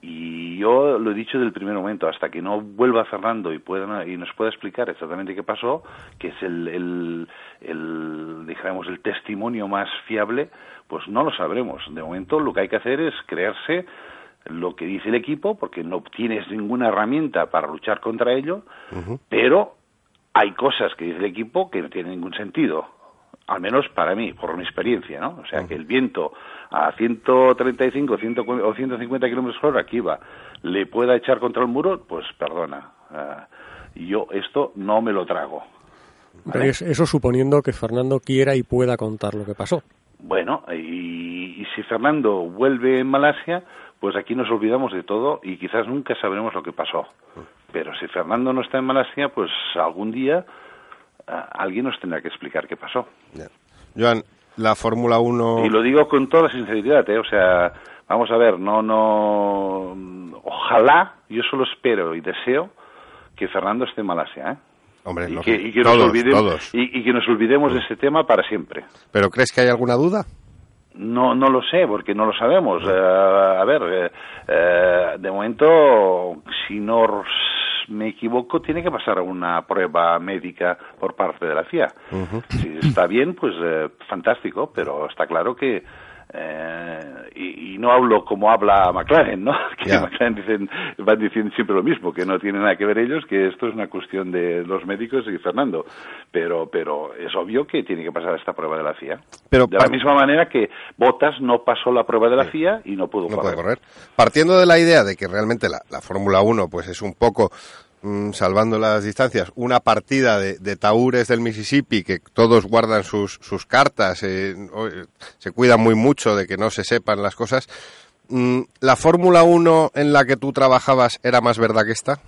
Y yo lo he dicho del primer momento, hasta que no vuelva Fernando y, pueda, y nos pueda explicar exactamente qué pasó, que es el, el, el, el testimonio más fiable, pues no lo sabremos. De momento lo que hay que hacer es creerse lo que dice el equipo, porque no tienes ninguna herramienta para luchar contra ello, pero hay cosas que dice el equipo que no tienen ningún sentido, al menos para mí, por mi experiencia, ¿no? O sea, que el viento a 135 100 o 150 kilómetros por hora que iba le pueda echar contra el muro, pues perdona. ah, yo esto no me lo trago. Pero es- eso suponiendo que Fernando quiera y pueda contar lo que pasó. Bueno, y, y si Fernando vuelve en Malasia, pues aquí nos olvidamos de todo y quizás nunca sabremos lo que pasó. Pero si Fernando no está en Malasia, pues algún día alguien nos tendrá que explicar qué pasó. Joan, la Fórmula 1... Y lo digo con toda sinceridad, ¿eh? O sea, vamos a ver, no, no... Ojalá, yo solo espero y deseo que Fernando esté en Malasia, ¿eh? Hombre, Y no- que, y que todos, nos olvidemos, todos. Y, y que nos olvidemos de ese tema para siempre. ¿Pero crees que hay alguna duda? No, no lo sé, porque no lo sabemos. Eh, a ver, de momento, si no me equivoco, tiene que pasar una prueba médica por parte de la FIA. Si está bien, pues eh, fantástico, pero está claro que eh, y, y no hablo como habla McLaren, ¿no? Que Ya. McLaren dicen, van diciendo siempre lo mismo, que no tiene nada que ver ellos, que esto es una cuestión de los médicos y Fernando. Pero, pero es obvio que tiene que pasar esta prueba de la FIA. Pero de la misma manera que Bottas no pasó la prueba de la FIA y no pudo no correr. Partiendo de la idea de que realmente la, la Fórmula 1 pues es un poco, mm, salvando las distancias, una partida de, de taúres del Mississippi que todos guardan sus, sus cartas, eh, eh, se cuidan muy mucho de que no se sepan las cosas. Mm, ¿La Fórmula 1 en la que tú trabajabas era más verdad que esta?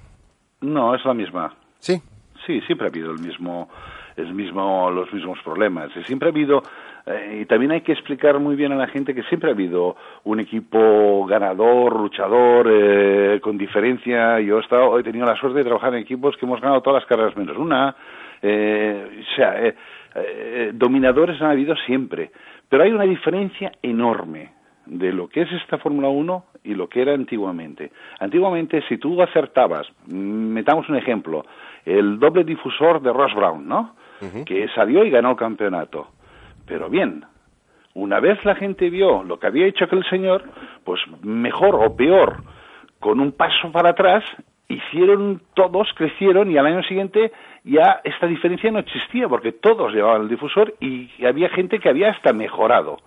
No, es la misma. Sí. Sí, siempre ha habido el mismo, el mismo, los mismos problemas. Siempre ha habido, eh, y también hay que explicar muy bien a la gente que siempre ha habido un equipo ganador, luchador, eh, con diferencia. Yo he, estado, he tenido la suerte de trabajar en equipos que hemos ganado todas las carreras menos una. Eh, o sea, eh, eh, dominadores han habido siempre. Pero hay una diferencia enorme de lo que es esta Fórmula 1 y lo que era antiguamente. Antiguamente, si tú acertabas, mm, metamos un ejemplo, el doble difusor de Ross Brown, ¿no? Que salió y ganó el campeonato. Pero bien, una vez la gente vio lo que había hecho aquel señor, pues mejor o peor, con un paso para atrás, hicieron todos, crecieron y al año siguiente ya esta diferencia no existía porque todos llevaban el difusor y había gente que había hasta mejorado.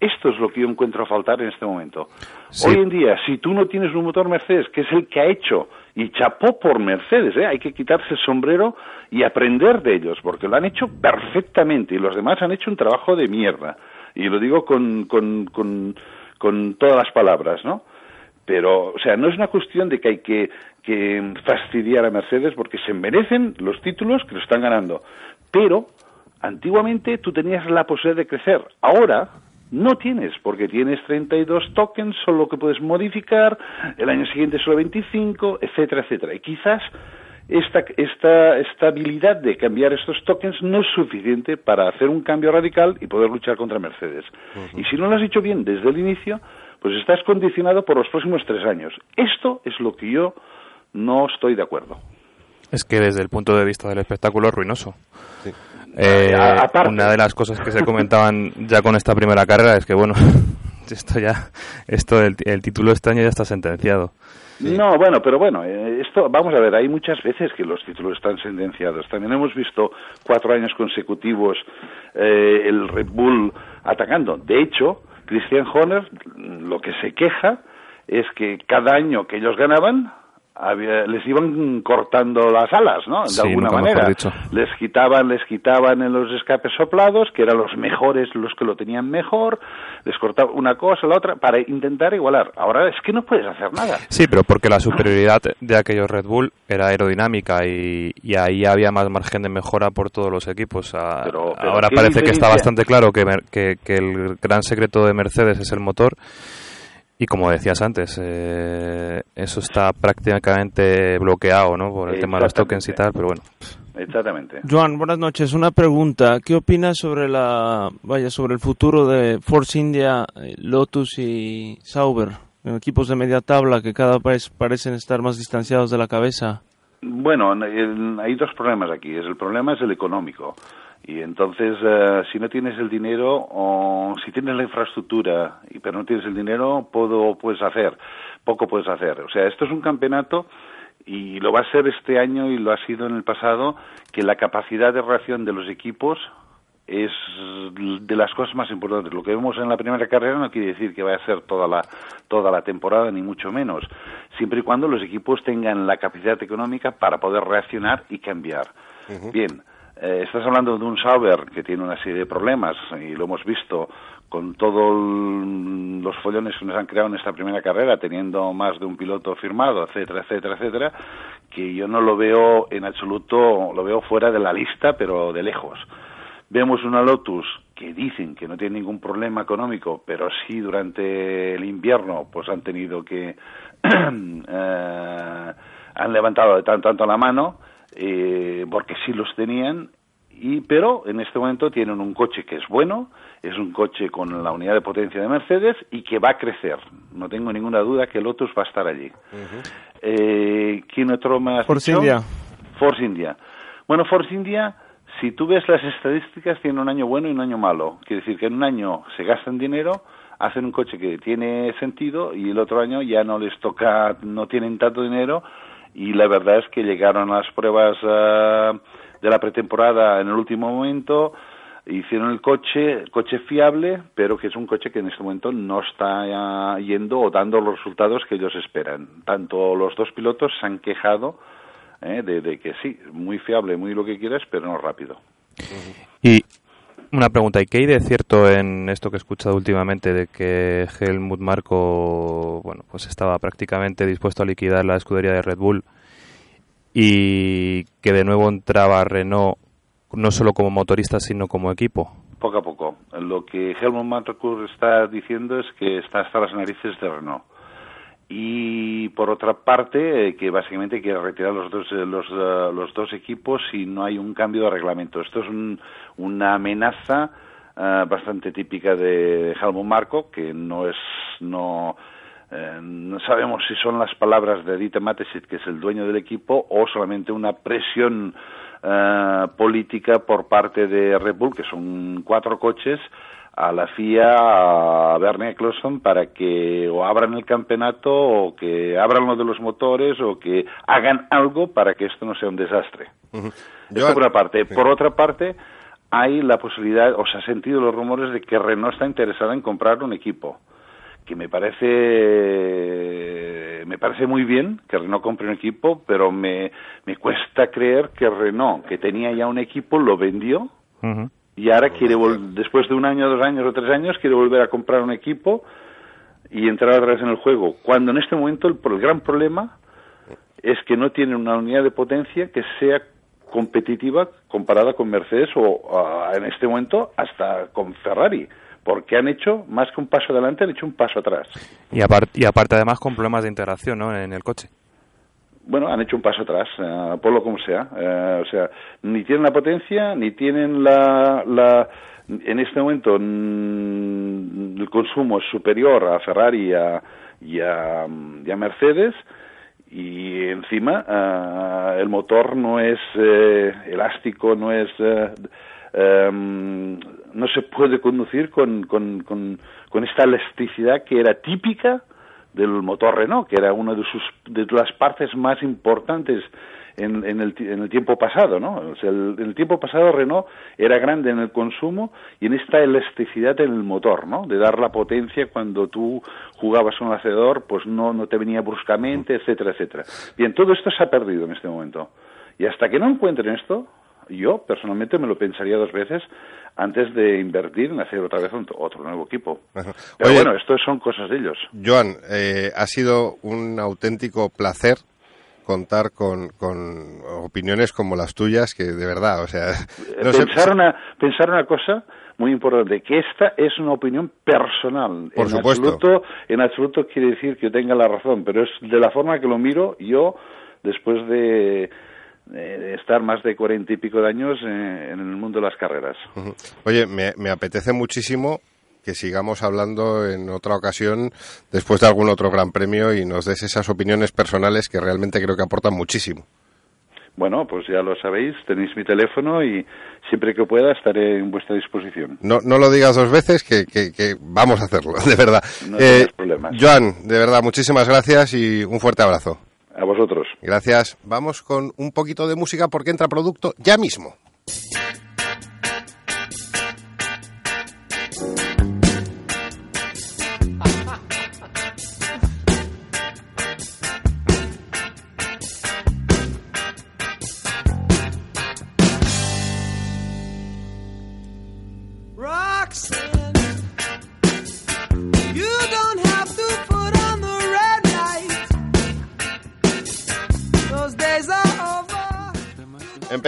Esto es lo que yo encuentro a faltar en este momento. Sí. Hoy en día, si tú no tienes un motor Mercedes, que es el que ha hecho, y chapó por Mercedes, ¿eh? hay que quitarse el sombrero y aprender de ellos, porque lo han hecho perfectamente y los demás han hecho un trabajo de mierda. Y lo digo con, con, con, con todas las palabras, ¿no? Pero, o sea, no es una cuestión de que hay que, que fastidiar a Mercedes porque se merecen los títulos que lo están ganando. Pero, antiguamente tú tenías la posibilidad de crecer. Ahora no tienes, porque tienes 32 tokens, solo que puedes modificar, el año siguiente solo 25, etcétera, etcétera. Y quizás esta, esta estabilidad de cambiar estos tokens no es suficiente para hacer un cambio radical y poder luchar contra Mercedes. Y si no lo has hecho bien desde el inicio, pues estás condicionado por los próximos tres años. Esto es lo que yo no estoy de acuerdo. Es que desde el punto de vista del espectáculo es ruinoso. Eh, una de las cosas que se comentaban ya con esta primera carrera es que, bueno, esto ya, esto, el, el título este año ya está sentenciado. No, bueno, pero bueno, eh, esto, vamos a ver, hay muchas veces que los títulos están sentenciados. También hemos visto cuatro años consecutivos eh, el Red Bull atacando. De hecho, Christian Horner lo que se queja es que cada año que ellos ganaban, les iban cortando las alas, ¿no? De Sí, alguna manera. Les quitaban, les quitaban en los escapes soplados, que eran los mejores, los que lo tenían mejor, les cortaban una cosa, la otra, para intentar igualar. Ahora es que no puedes hacer nada. Sí, pero porque la superioridad de aquellos Red Bull era aerodinámica y, y ahí había más margen de mejora por todos los equipos. Ah, pero Ahora ¿qué parece que está bastante claro que, que, que el gran secreto de Mercedes es el motor. Y como decías antes, eh, eso está prácticamente bloqueado ¿no? por el tema de los tokens y tal, pero bueno. Exactamente. Joan, buenas noches. Una pregunta. ¿Qué opinas sobre la, vaya, sobre el futuro de Force India, eh, Lotus y Sauber, equipos de media tabla que cada vez parecen estar más distanciados de la cabeza? Bueno, el- hay dos problemas aquí. Es El problema es el económico. Y entonces, eh, si no tienes el dinero, o si tienes la infraestructura, y pero no tienes el dinero, poco puedes hacer, poco puedes hacer. O sea, esto es un campeonato, y lo va a ser este año y lo ha sido en el pasado, que la capacidad de reacción de los equipos es de las cosas más importantes. Lo que vemos en la primera carrera no quiere decir que vaya a ser toda la, toda la temporada, ni mucho menos, siempre y cuando los equipos tengan la capacidad económica para poder reaccionar y cambiar. Bien, eh, estás hablando de un Sauber que tiene una serie de problemas y lo hemos visto con todos los follones que nos han creado en esta primera carrera, teniendo más de un piloto firmado, etcétera, etcétera, etcétera, que yo no lo veo en absoluto, lo veo fuera de la lista, pero de lejos. Vemos una Lotus que dicen que no tiene ningún problema económico, pero sí durante el invierno pues han tenido que eh, han levantado de tanto tanto la mano eh, porque sí los tenían y pero en este momento tienen un coche que es bueno, es un coche con la unidad de potencia de Mercedes y que va a crecer. No tengo ninguna duda que Lotus va a estar allí. Eh, ¿Quién otro más? Force India. Force India. Bueno, Force India, si tú ves las estadísticas, tiene un año bueno y un año malo. Quiere decir que en un año se gastan dinero, hacen un coche que tiene sentido y el otro año ya no les toca, no tienen tanto dinero y la verdad es que llegaron a las pruebas ah, de la pretemporada en el último momento, hicieron el coche, coche fiable, pero que es un coche que en este momento no está ah, yendo o dando los resultados que ellos esperan. Tanto los dos pilotos se han quejado eh, de, de que sí, muy fiable, muy lo que quieras, pero no rápido. Y una pregunta, ¿y qué hay de cierto en esto que he escuchado últimamente de que Helmut Marko bueno, pues estaba prácticamente dispuesto a liquidar la escudería de Red Bull y que de nuevo entraba Renault no solo como motorista sino como equipo? Poco a poco. Lo que Helmut Marko está diciendo es que está hasta las narices de Renault. Y por otra parte, eh, que básicamente quiere retirar los dos, eh, los, eh, los dos equipos si no hay un cambio de reglamento. Esto es un- una amenaza bastante típica de Helmut Marko, que no es, no, eh, no sabemos si son las palabras de Dieter Mateschitz, que es el dueño del equipo, o solamente una presión política por parte de Red Bull, que son cuatro coches, a la FIA, a Bernie Eccleston, para que o abran el campeonato o que abran lo de los motores o que hagan algo para que esto no sea un desastre. Esto por una parte. Por otra parte, hay la posibilidad, o se han sentido los rumores de que Renault está interesada en comprar un equipo que me parece me parece muy bien que Renault compre un equipo, pero me, me cuesta creer que Renault, que tenía ya un equipo, lo vendió y ahora quiere vol- después de un año, dos años o tres años quiere volver a comprar un equipo y entrar otra vez en el juego. Cuando en este momento el, el gran problema es que no tiene una unidad de potencia que sea competitiva comparada con Mercedes o en este momento hasta con Ferrari, porque han hecho más que un paso adelante, han hecho un paso atrás. Y, aparte y aparte además con problemas de integración ¿no? en el coche. Bueno, han hecho un paso atrás, eh, por lo como sea. Eh, o sea, ni tienen la potencia, ni tienen la, la en este momento mm, el consumo es superior a Ferrari y a, Mercedes y encima eh, el motor no es eh, elástico, no es eh, em, no se puede conducir con, con, con, con esta elasticidad que era típica del motor Renault, que era una de sus de las partes más importantes en, en, el, en el tiempo pasado, ¿no? O sea, el- en el tiempo pasado Renault era grande en el consumo y en esta elasticidad en el motor, ¿no? De dar la potencia cuando tú jugabas un acelerador, pues no, no te venía bruscamente, etcétera, etcétera. Bien, todo esto se ha perdido en este momento. Y hasta que no encuentren esto, yo personalmente me lo pensaría dos veces antes de invertir en hacer otra vez un- otro nuevo equipo. Pero Oye, bueno, esto son cosas de ellos. Joan, eh, ha sido un auténtico placer contar con, con opiniones como las tuyas, que de verdad, o sea, no pensar, una, pensar una cosa muy importante, que esta es una opinión personal. Por en supuesto. Absoluto, en absoluto quiere decir que yo tenga la razón, pero es de la forma que lo miro yo después de, de estar más de cuarenta y pico de años eh, en el mundo de las carreras. Oye, me, me apetece muchísimo que sigamos hablando en otra ocasión después de algún otro gran premio y nos des esas opiniones personales que realmente creo que aportan muchísimo. Bueno, pues ya lo sabéis, tenéis mi teléfono y siempre que pueda estaré en vuestra disposición. No, no lo digas dos veces, que, que- que vamos a hacerlo, de verdad. No Eh, problemas. Joan, de verdad, muchísimas gracias y un fuerte abrazo. A vosotros. Gracias. Vamos con un poquito de música porque entra producto ya mismo.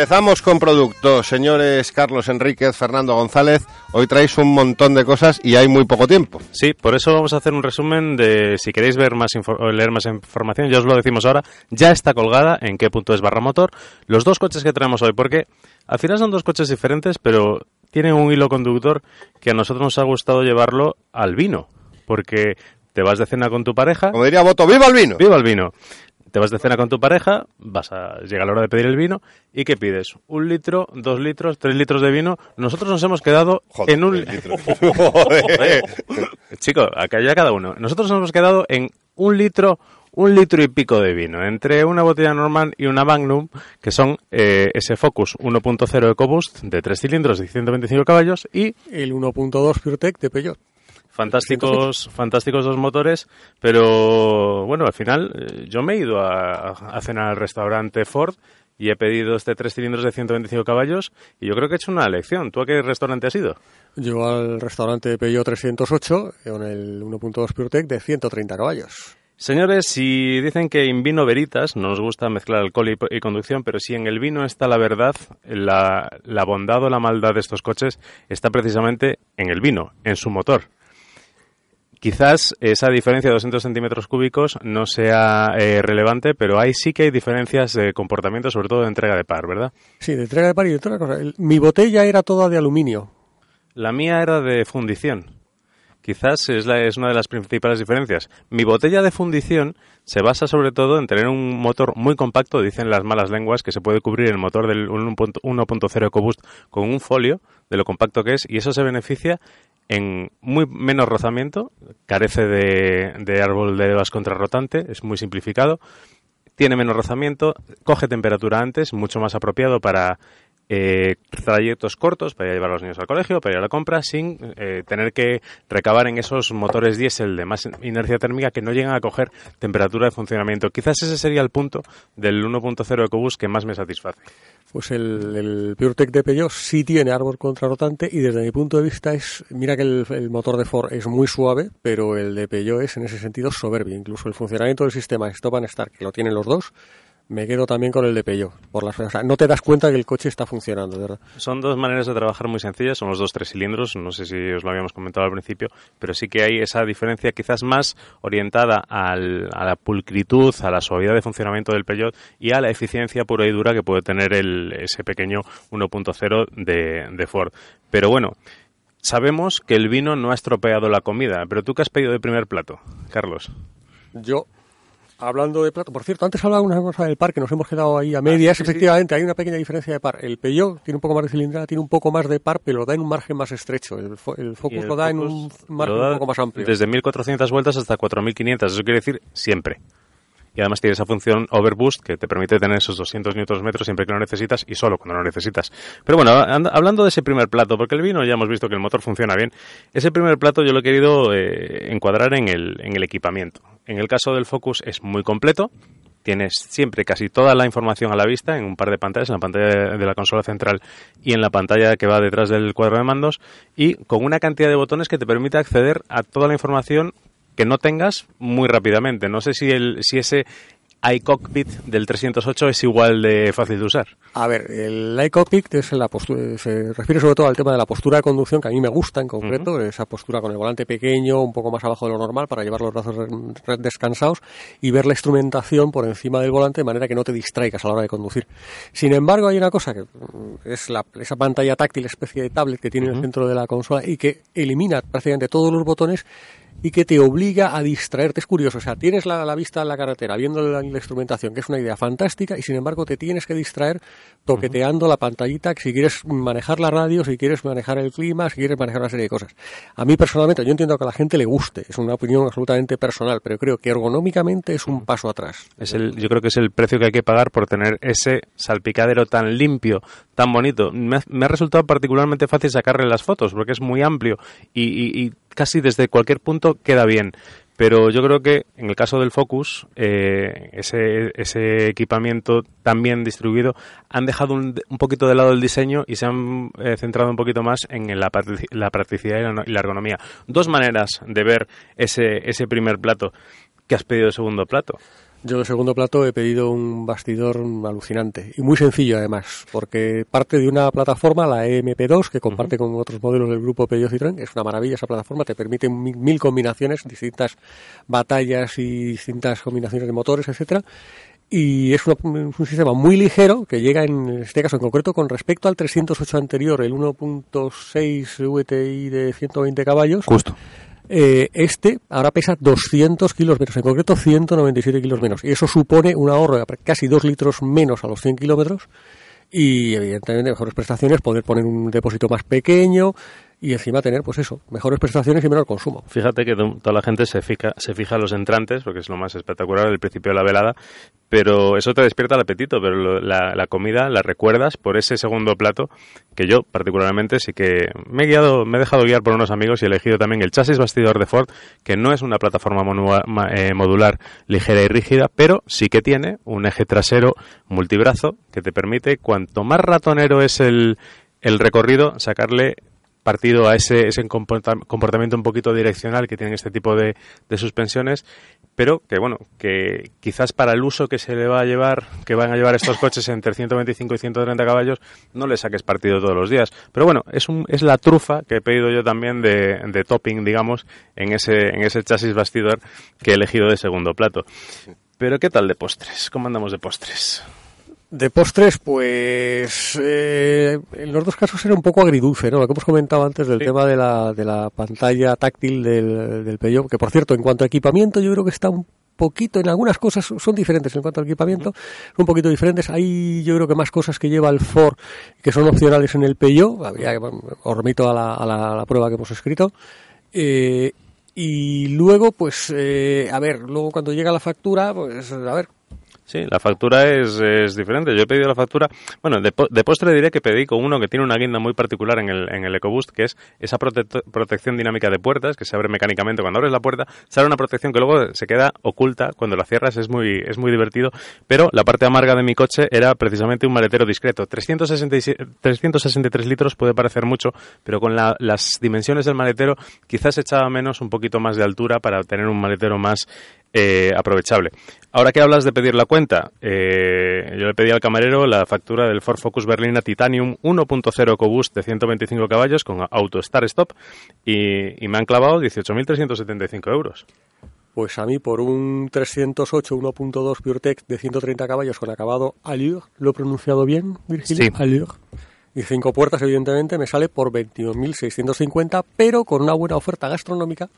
Empezamos con producto, señores Carlos Enríquez, Fernando González. Hoy traéis un montón de cosas y hay muy poco tiempo. Sí, por eso vamos a hacer un resumen de si queréis ver más o leer más información, ya os lo decimos ahora, ya está colgada en qué punto es barra motor. Los dos coches que traemos hoy, porque al final son dos coches diferentes, pero tienen un hilo conductor que a nosotros nos ha gustado llevarlo al vino, porque te vas de cena con tu pareja. Como diría Boto, ¡viva el vino! ¡Viva el vino! Te vas de cena con tu pareja, vas a llega la hora de pedir el vino y ¿qué pides? Un litro, dos litros, tres litros de vino. Nosotros nos hemos quedado Joder, en un tres. Joder. Chico, acá ya cada uno. Nosotros nos hemos quedado en un litro, un litro y pico de vino, entre una botella normal y una Magnum, que son eh, ese Focus 1.0 EcoBoost de 3 cilindros y 125 caballos y El 1.2 PureTech de Peugeot. fantásticos, fantásticos dos motores, pero bueno, al final eh, yo me he ido a, a cenar al restaurante Ford y he pedido este 3 cilindros de 125 caballos y yo creo que he hecho una elección. ¿Tú a qué restaurante has ido? Yo al restaurante Peugeot 308 con el 1.2 PureTech de 130 caballos. Señores, si dicen que en vino veritas, no nos gusta mezclar alcohol y, y conducción, pero si en el vino está la verdad, la, la bondad o la maldad de estos coches está precisamente en el vino, en su motor. Quizás esa diferencia de 200 centímetros cúbicos no sea eh, relevante, pero ahí sí que hay diferencias de comportamiento, sobre todo de entrega de par, ¿verdad? Sí, de entrega de par y de otra cosa. El- mi botella era toda de aluminio. La mía era de fundición. Quizás es, la- es una de las principales diferencias. Mi botella de fundición se basa sobre todo en tener un motor muy compacto, dicen las malas lenguas, que se puede cubrir el motor del 1.0 EcoBoost con un folio de lo compacto que es, y eso se beneficia en muy menos rozamiento, carece de, de árbol de levas contrarrotante, es muy simplificado, tiene menos rozamiento, coge temperatura antes, mucho más apropiado para eh, trayectos cortos, para llevar a los niños al colegio, para ir a la compra, sin eh, tener que recabar en esos motores diésel de más inercia térmica que no llegan a coger temperatura de funcionamiento. Quizás ese sería el punto del 1.0 EcoBoost que más me satisface. Pues el, el PureTech de Peugeot sí tiene árbol contrarrotante y desde mi punto de vista es, mira que el, el motor de Ford es muy suave, pero el de Peugeot es en ese sentido soberbio. Incluso el funcionamiento del sistema Stop and Start, que lo tienen los dos, me quedo también con el de Peugeot. Por las, o sea, no te das cuenta que el coche está funcionando, de verdad. Son dos maneras de trabajar muy sencillas, son los dos tres cilindros, no sé si os lo habíamos comentado al principio, pero sí que hay esa diferencia quizás más orientada al- a la pulcritud, a la suavidad de funcionamiento del Peugeot y a la eficiencia pura y dura que puede tener el, ese pequeño 1.0 de, de Ford. Pero bueno, sabemos que el vino no ha estropeado la comida, pero tú qué has pedido de primer plato, Carlos. Yo, hablando de plato, por cierto, antes hablaba una cosa del par que nos hemos quedado ahí a medias. Efectivamente, hay una pequeña diferencia de par. El Peugeot tiene un poco más de cilindrada, tiene un poco más de par, pero lo da en un margen más estrecho. El, Fo- el Focus el lo da en un margen un poco más amplio. Desde 1400 vueltas hasta 4500, eso quiere decir siempre. Y además tiene esa función overboost que te permite tener esos 200 Nm siempre que lo necesitas y solo cuando lo necesitas. Pero bueno, and- hablando de ese primer plato, porque el vino ya hemos visto que el motor funciona bien, ese primer plato yo lo he querido eh, encuadrar en el, en el equipamiento. En el caso del Focus es muy completo, tienes siempre casi toda la información a la vista en un par de pantallas, en la pantalla de la consola central y en la pantalla que va detrás del cuadro de mandos y con una cantidad de botones que te permite acceder a toda la información que no tengas muy rápidamente. No sé si, el, si ese iCockpit del 308 es igual de fácil de usar. A ver, el iCockpit es la postura, se refiere sobre todo al tema de la postura de conducción, que a mí me gusta en concreto, esa postura con el volante pequeño, un poco más abajo de lo normal, para llevar los brazos descansados y ver la instrumentación por encima del volante de manera que no te distraigas a la hora de conducir. Sin embargo, hay una cosa que mm, es la, esa pantalla táctil, especie de tablet que tiene en el centro de la consola y que elimina prácticamente todos los botones y que te obliga a distraerte. Es curioso, o sea, tienes la, la vista en la carretera viendo la, la instrumentación, que es una idea fantástica, y sin embargo te tienes que distraer toqueteando la pantallita, si quieres manejar la radio, si quieres manejar el clima, si quieres manejar una serie de cosas. A mí personalmente, yo entiendo que a la gente le guste, es una opinión absolutamente personal, pero creo que ergonómicamente es un paso atrás. Es el, yo creo que es el precio que hay que pagar por tener ese salpicadero tan limpio, tan bonito. Me ha, me ha resultado particularmente fácil sacarle las fotos porque es muy amplio y, y- y casi desde cualquier punto queda bien. Pero yo creo que en el caso del Focus, eh, ese, ese equipamiento tan bien distribuido, han dejado un, un poquito de lado el diseño y se han eh, centrado un poquito más en la, la practicidad y la, ergonomía. Dos maneras de ver ese, ese primer plato. ¿Qué has pedido de segundo plato? Yo de segundo plato he pedido un bastidor alucinante y muy sencillo además, porque parte de una plataforma, la EMP2, que comparte con otros modelos del grupo Peugeot Citroën. Es una maravilla esa plataforma, te permite mil, mil combinaciones, distintas batallas y distintas combinaciones de motores, etcétera. Y es una- un sistema muy ligero que llega en este caso en concreto con respecto al 308 anterior, el 1.6 VTI de 120 caballos. Justo. Eh, este ahora pesa 200 kilos menos, en concreto 197 kilos menos. Y eso supone un ahorro de casi 2 litros menos a los 100 kilómetros. Y evidentemente mejores prestaciones, poder poner un depósito más pequeño y encima tener, pues eso, mejores prestaciones y menor consumo. Fíjate que to- toda la gente se fija, se fija en los entrantes, porque es lo más espectacular, el principio de la velada, pero eso te despierta el apetito, pero lo- la, la comida la recuerdas por ese segundo plato, que yo particularmente sí que me he guiado, me he dejado guiar por unos amigos y he elegido también el chasis bastidor de Ford, que no es una plataforma monua- eh, modular ligera y rígida, pero sí que tiene un eje trasero multibrazo que te permite, cuanto más ratonero es el, el recorrido, sacarle partido a ese, ese comporta- comportamiento un poquito direccional que tienen este tipo de, de suspensiones, pero que bueno, que quizás para el uso que se le va a llevar, que van a llevar estos coches entre 125 y 130 caballos, no le saques partido todos los días. Pero bueno, es, un, es la trufa que he pedido yo también de, de topping, digamos, en ese, en ese chasis bastidor que he elegido de segundo plato. Pero ¿qué tal de postres? ¿Cómo andamos de postres? De postres, pues eh, en los dos casos era un poco agridulce, ¿no? Lo que hemos comentado antes del tema de la, de la pantalla táctil del, del Peugeot, que por cierto, en cuanto a equipamiento, yo creo que está un poquito, en algunas cosas son diferentes en cuanto al equipamiento, son un poquito diferentes. Hay yo creo que más cosas que lleva el Ford que son opcionales en el Peugeot, habría, os remito a la, a la- a la prueba que hemos escrito. Eh, y luego, pues, eh, a ver, luego cuando llega la factura, pues, a ver, Sí, la factura es, es diferente. Yo he pedido la factura. Bueno, de, de postre diré que pedí con uno que tiene una guinda muy particular en el, en el EcoBoost, que es esa protección dinámica de puertas, que se abre mecánicamente cuando abres la puerta. Sale una protección que luego se queda oculta cuando la cierras. Es muy, es muy divertido. Pero la parte amarga de mi coche era precisamente un maletero discreto. 367 363 litros puede parecer mucho, pero con la- las dimensiones del maletero quizás echaba menos un poquito más de altura para tener un maletero más eh, aprovechable. Ahora que hablas de pedir la cuenta, eh, yo le pedí al camarero la factura del Ford Focus Berlina Titanium 1.0 EcoBoost de 125 caballos con Auto Start Stop y, y me han clavado 18.375 euros. Pues a mí por un 308 1.2 PureTech de 130 caballos con acabado Allure, ¿lo he pronunciado bien, Virgilio? Sí. Allure. Y cinco puertas, evidentemente, me sale por 21.650, pero con una buena oferta gastronómica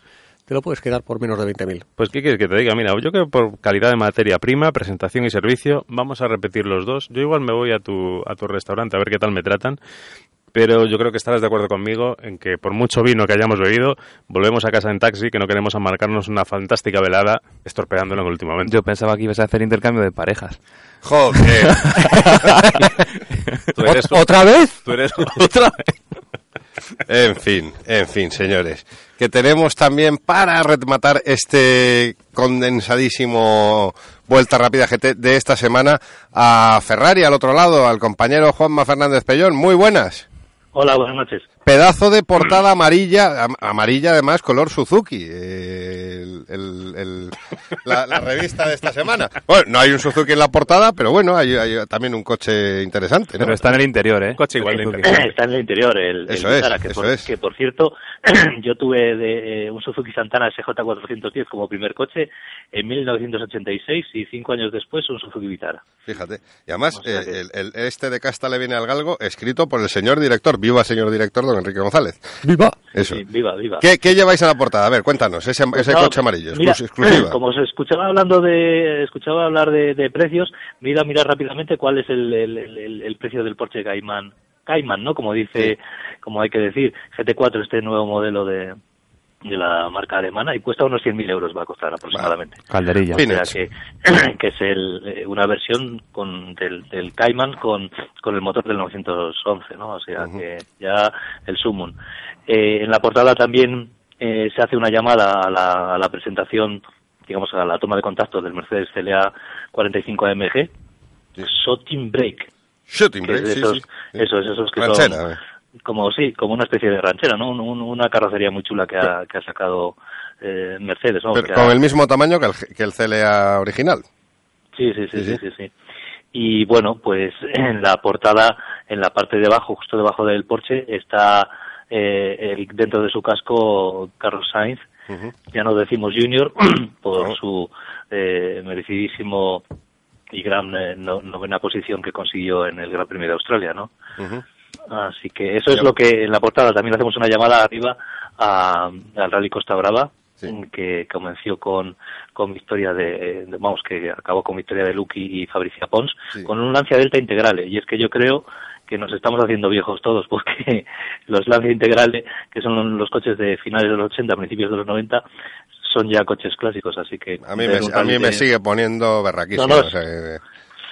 te lo puedes quedar por menos de 20.000. Pues, ¿qué quieres que te diga? Mira, yo creo que por calidad de materia prima, presentación y servicio, vamos a repetir los dos. Yo igual me voy a tu, a tu restaurante a ver qué tal me tratan. Pero yo creo que estarás de acuerdo conmigo en que por mucho vino que hayamos bebido, volvemos a casa en taxi, que no queremos amarcarnos una fantástica velada estorpeándolo en el último momento. Yo pensaba que ibas a hacer intercambio de parejas. Joder. Tú eres- ¿Otra vez? Tú eres otra vez. En fin, en fin, señores. Que tenemos también para rematar este condensadísimo Vuelta Rápida GT de esta semana a Ferrari al otro lado, al compañero Juanma Fernández Pellón. Muy buenas. Hola, buenas noches. Pedazo de portada amarilla, am- amarilla además color Suzuki, eh, el- el- el- la, la revista de esta semana. Bueno, no hay un Suzuki en la portada, pero bueno, hay, hay también un coche interesante. ¿no? Pero está en el interior, ¿eh? Coche igual de Suzuki. interesante. Está en el interior, el, el Eso es, Vitara, que, eso por, es. que por cierto, yo tuve de, eh, un Suzuki Santana SJ410 como primer coche en 1986 y cinco años después un Suzuki Vitara. Fíjate. Y además, O sea eh, que- el, el- este de Casta le viene al galgo, escrito por el señor director, viva señor director don Enrique González. ¡Viva! Eso. Sí, viva, viva. ¿Qué, qué lleváis en la portada? A ver, cuéntanos, ese, ese No, coche amarillo, mira, exclus- exclusiva. Como se escuchaba hablando de, escuchaba hablar de, de precios, mira, mira rápidamente cuál es el, el, el- el- el precio del Porsche Cayman, Cayman, ¿no? Como dice, como hay que decir, GT4, este nuevo modelo de, de la marca alemana, y cuesta unos 100.000 euros, va a costar aproximadamente. Calderilla. O sea que, que es el, eh, una versión con, del, del Cayman con, con el motor del 911, ¿no? O sea que ya el Summon. Eh, en la portada también eh, se hace una llamada a la, a la presentación, digamos, a la toma de contacto del Mercedes CLA 45 AMG, Shooting Brake. Shooting de sí, esos, sí. Eso es, esos que Ranchera, son eh. Como sí, como una especie de ranchera, ¿no? Un- un- una carrocería muy chula que ha, que ha sacado eh, Mercedes, ¿no? Pero Que con ha- el mismo tamaño que el, que el CLA original. Sí, sí, sí, Sí, sí, sí. sí. Y bueno, pues en la portada, en la parte de abajo, justo debajo del Porsche, está eh, el- dentro de su casco Carlos Sainz, ya no decimos Junior, por su eh, merecidísimo y gran eh, no- novena posición que consiguió en el Gran Premio de Australia, ¿no? Así que eso es lo que en la portada también hacemos una llamada arriba a- al Rally Costa Brava Sí. que comenzó con, con victoria de, de- vamos que acabó con victoria de Lucky y Fabricia Pons Sí. con un Lancia Delta Integrale y es que yo creo que nos estamos haciendo viejos todos porque los Lancia Integrale que son los coches de finales de los 80 principios de los 90 son ya coches clásicos así que A mí, me, a mí me sigue poniendo berraquísimo. No, no, o sea, que-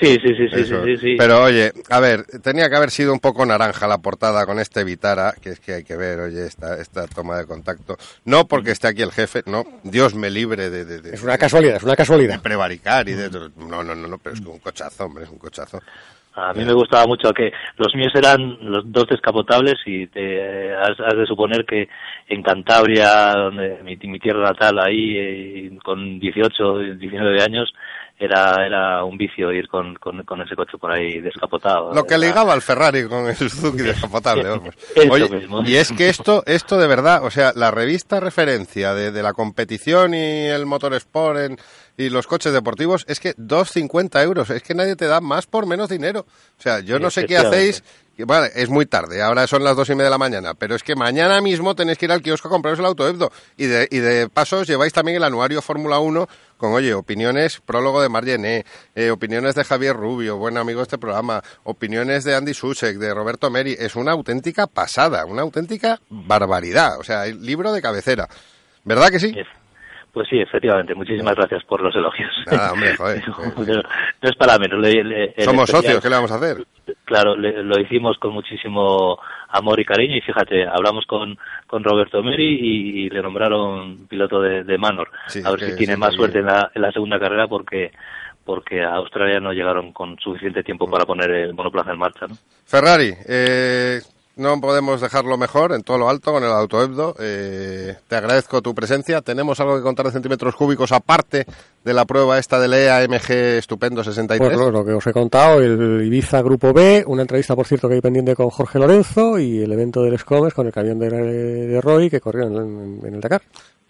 sí sí sí sí, sí, sí, sí. Pero oye, a ver, tenía que haber sido un poco naranja la portada con este Vitara, que es que hay que ver, oye, esta, esta toma de contacto. No porque esté aquí el jefe, no, Dios me libre de... de- de- Es una casualidad, es una casualidad. de prevaricar y de... No, no, no, no, pero es que un cochazo, hombre, es un cochazo. A mí me gustaba mucho que los míos eran los dos descapotables y te has, has de suponer que en Cantabria, donde mi, mi tierra natal, ahí eh, con 18, 19 años, era era un vicio ir con, con, con ese coche por ahí descapotado. Lo que Era- ligaba al Ferrari con el Suzuki descapotable, vamos. Oye, mismo. y es que esto, esto de verdad, o sea, la revista referencia de, de la competición y el motor sport en- y los coches deportivos es que 2,50 euros, es que nadie te da más por menos dinero. O sea, yo no sé qué hacéis, vale, es muy tarde, ahora son las dos y media de la mañana, pero es que mañana mismo tenéis que ir al kiosco a compraros el autoebdo y de, y de paso lleváis también el anuario Fórmula 1 con, oye, opiniones, prólogo de Margené, eh, opiniones de Javier Rubio, buen amigo de este programa, opiniones de Andy Susek, de Roberto Meri, es una auténtica pasada, una auténtica barbaridad, o sea, el libro de cabecera. ¿Verdad que sí? Pues sí, efectivamente. Muchísimas gracias por los elogios. Nada, hombre, joder. no, no es para menos. Le- le- el Somos especial- socios, ¿qué le vamos a hacer? Claro, le- lo hicimos con muchísimo amor y cariño y fíjate, hablamos con, con Roberto Meri y, y le nombraron piloto de, de Manor. Sí, a ver si tiene más suerte en la, en la segunda carrera porque porque a Australia no llegaron con suficiente tiempo para poner el monoplaza en marcha. ¿no? Ferrari, eh, no podemos dejarlo mejor en todo lo alto con el autoebdo. Eh, te agradezco tu presencia. Tenemos algo que contar de centímetros cúbicos aparte de la prueba esta del EAMG Estupendo 63. Pues lo, lo que os he contado, el Ibiza Grupo B, una entrevista, por cierto, que hay pendiente con Jorge Lorenzo y el evento del Escomes con el camión de, de Roy que corrió en, en- en el Dakar.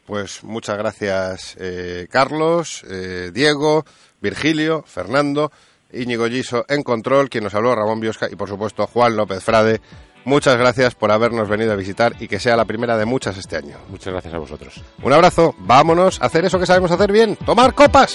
Pues muchas gracias, eh, Carlos, eh, Diego, Virgilio, Fernando, Íñigo Giso en control, quien nos habló, Ramón Biosca y por supuesto Juan López Frade. Muchas gracias por habernos venido a visitar y que sea la primera de muchas este año. Muchas gracias a vosotros. Un abrazo, vámonos a hacer eso que sabemos hacer bien, tomar copas.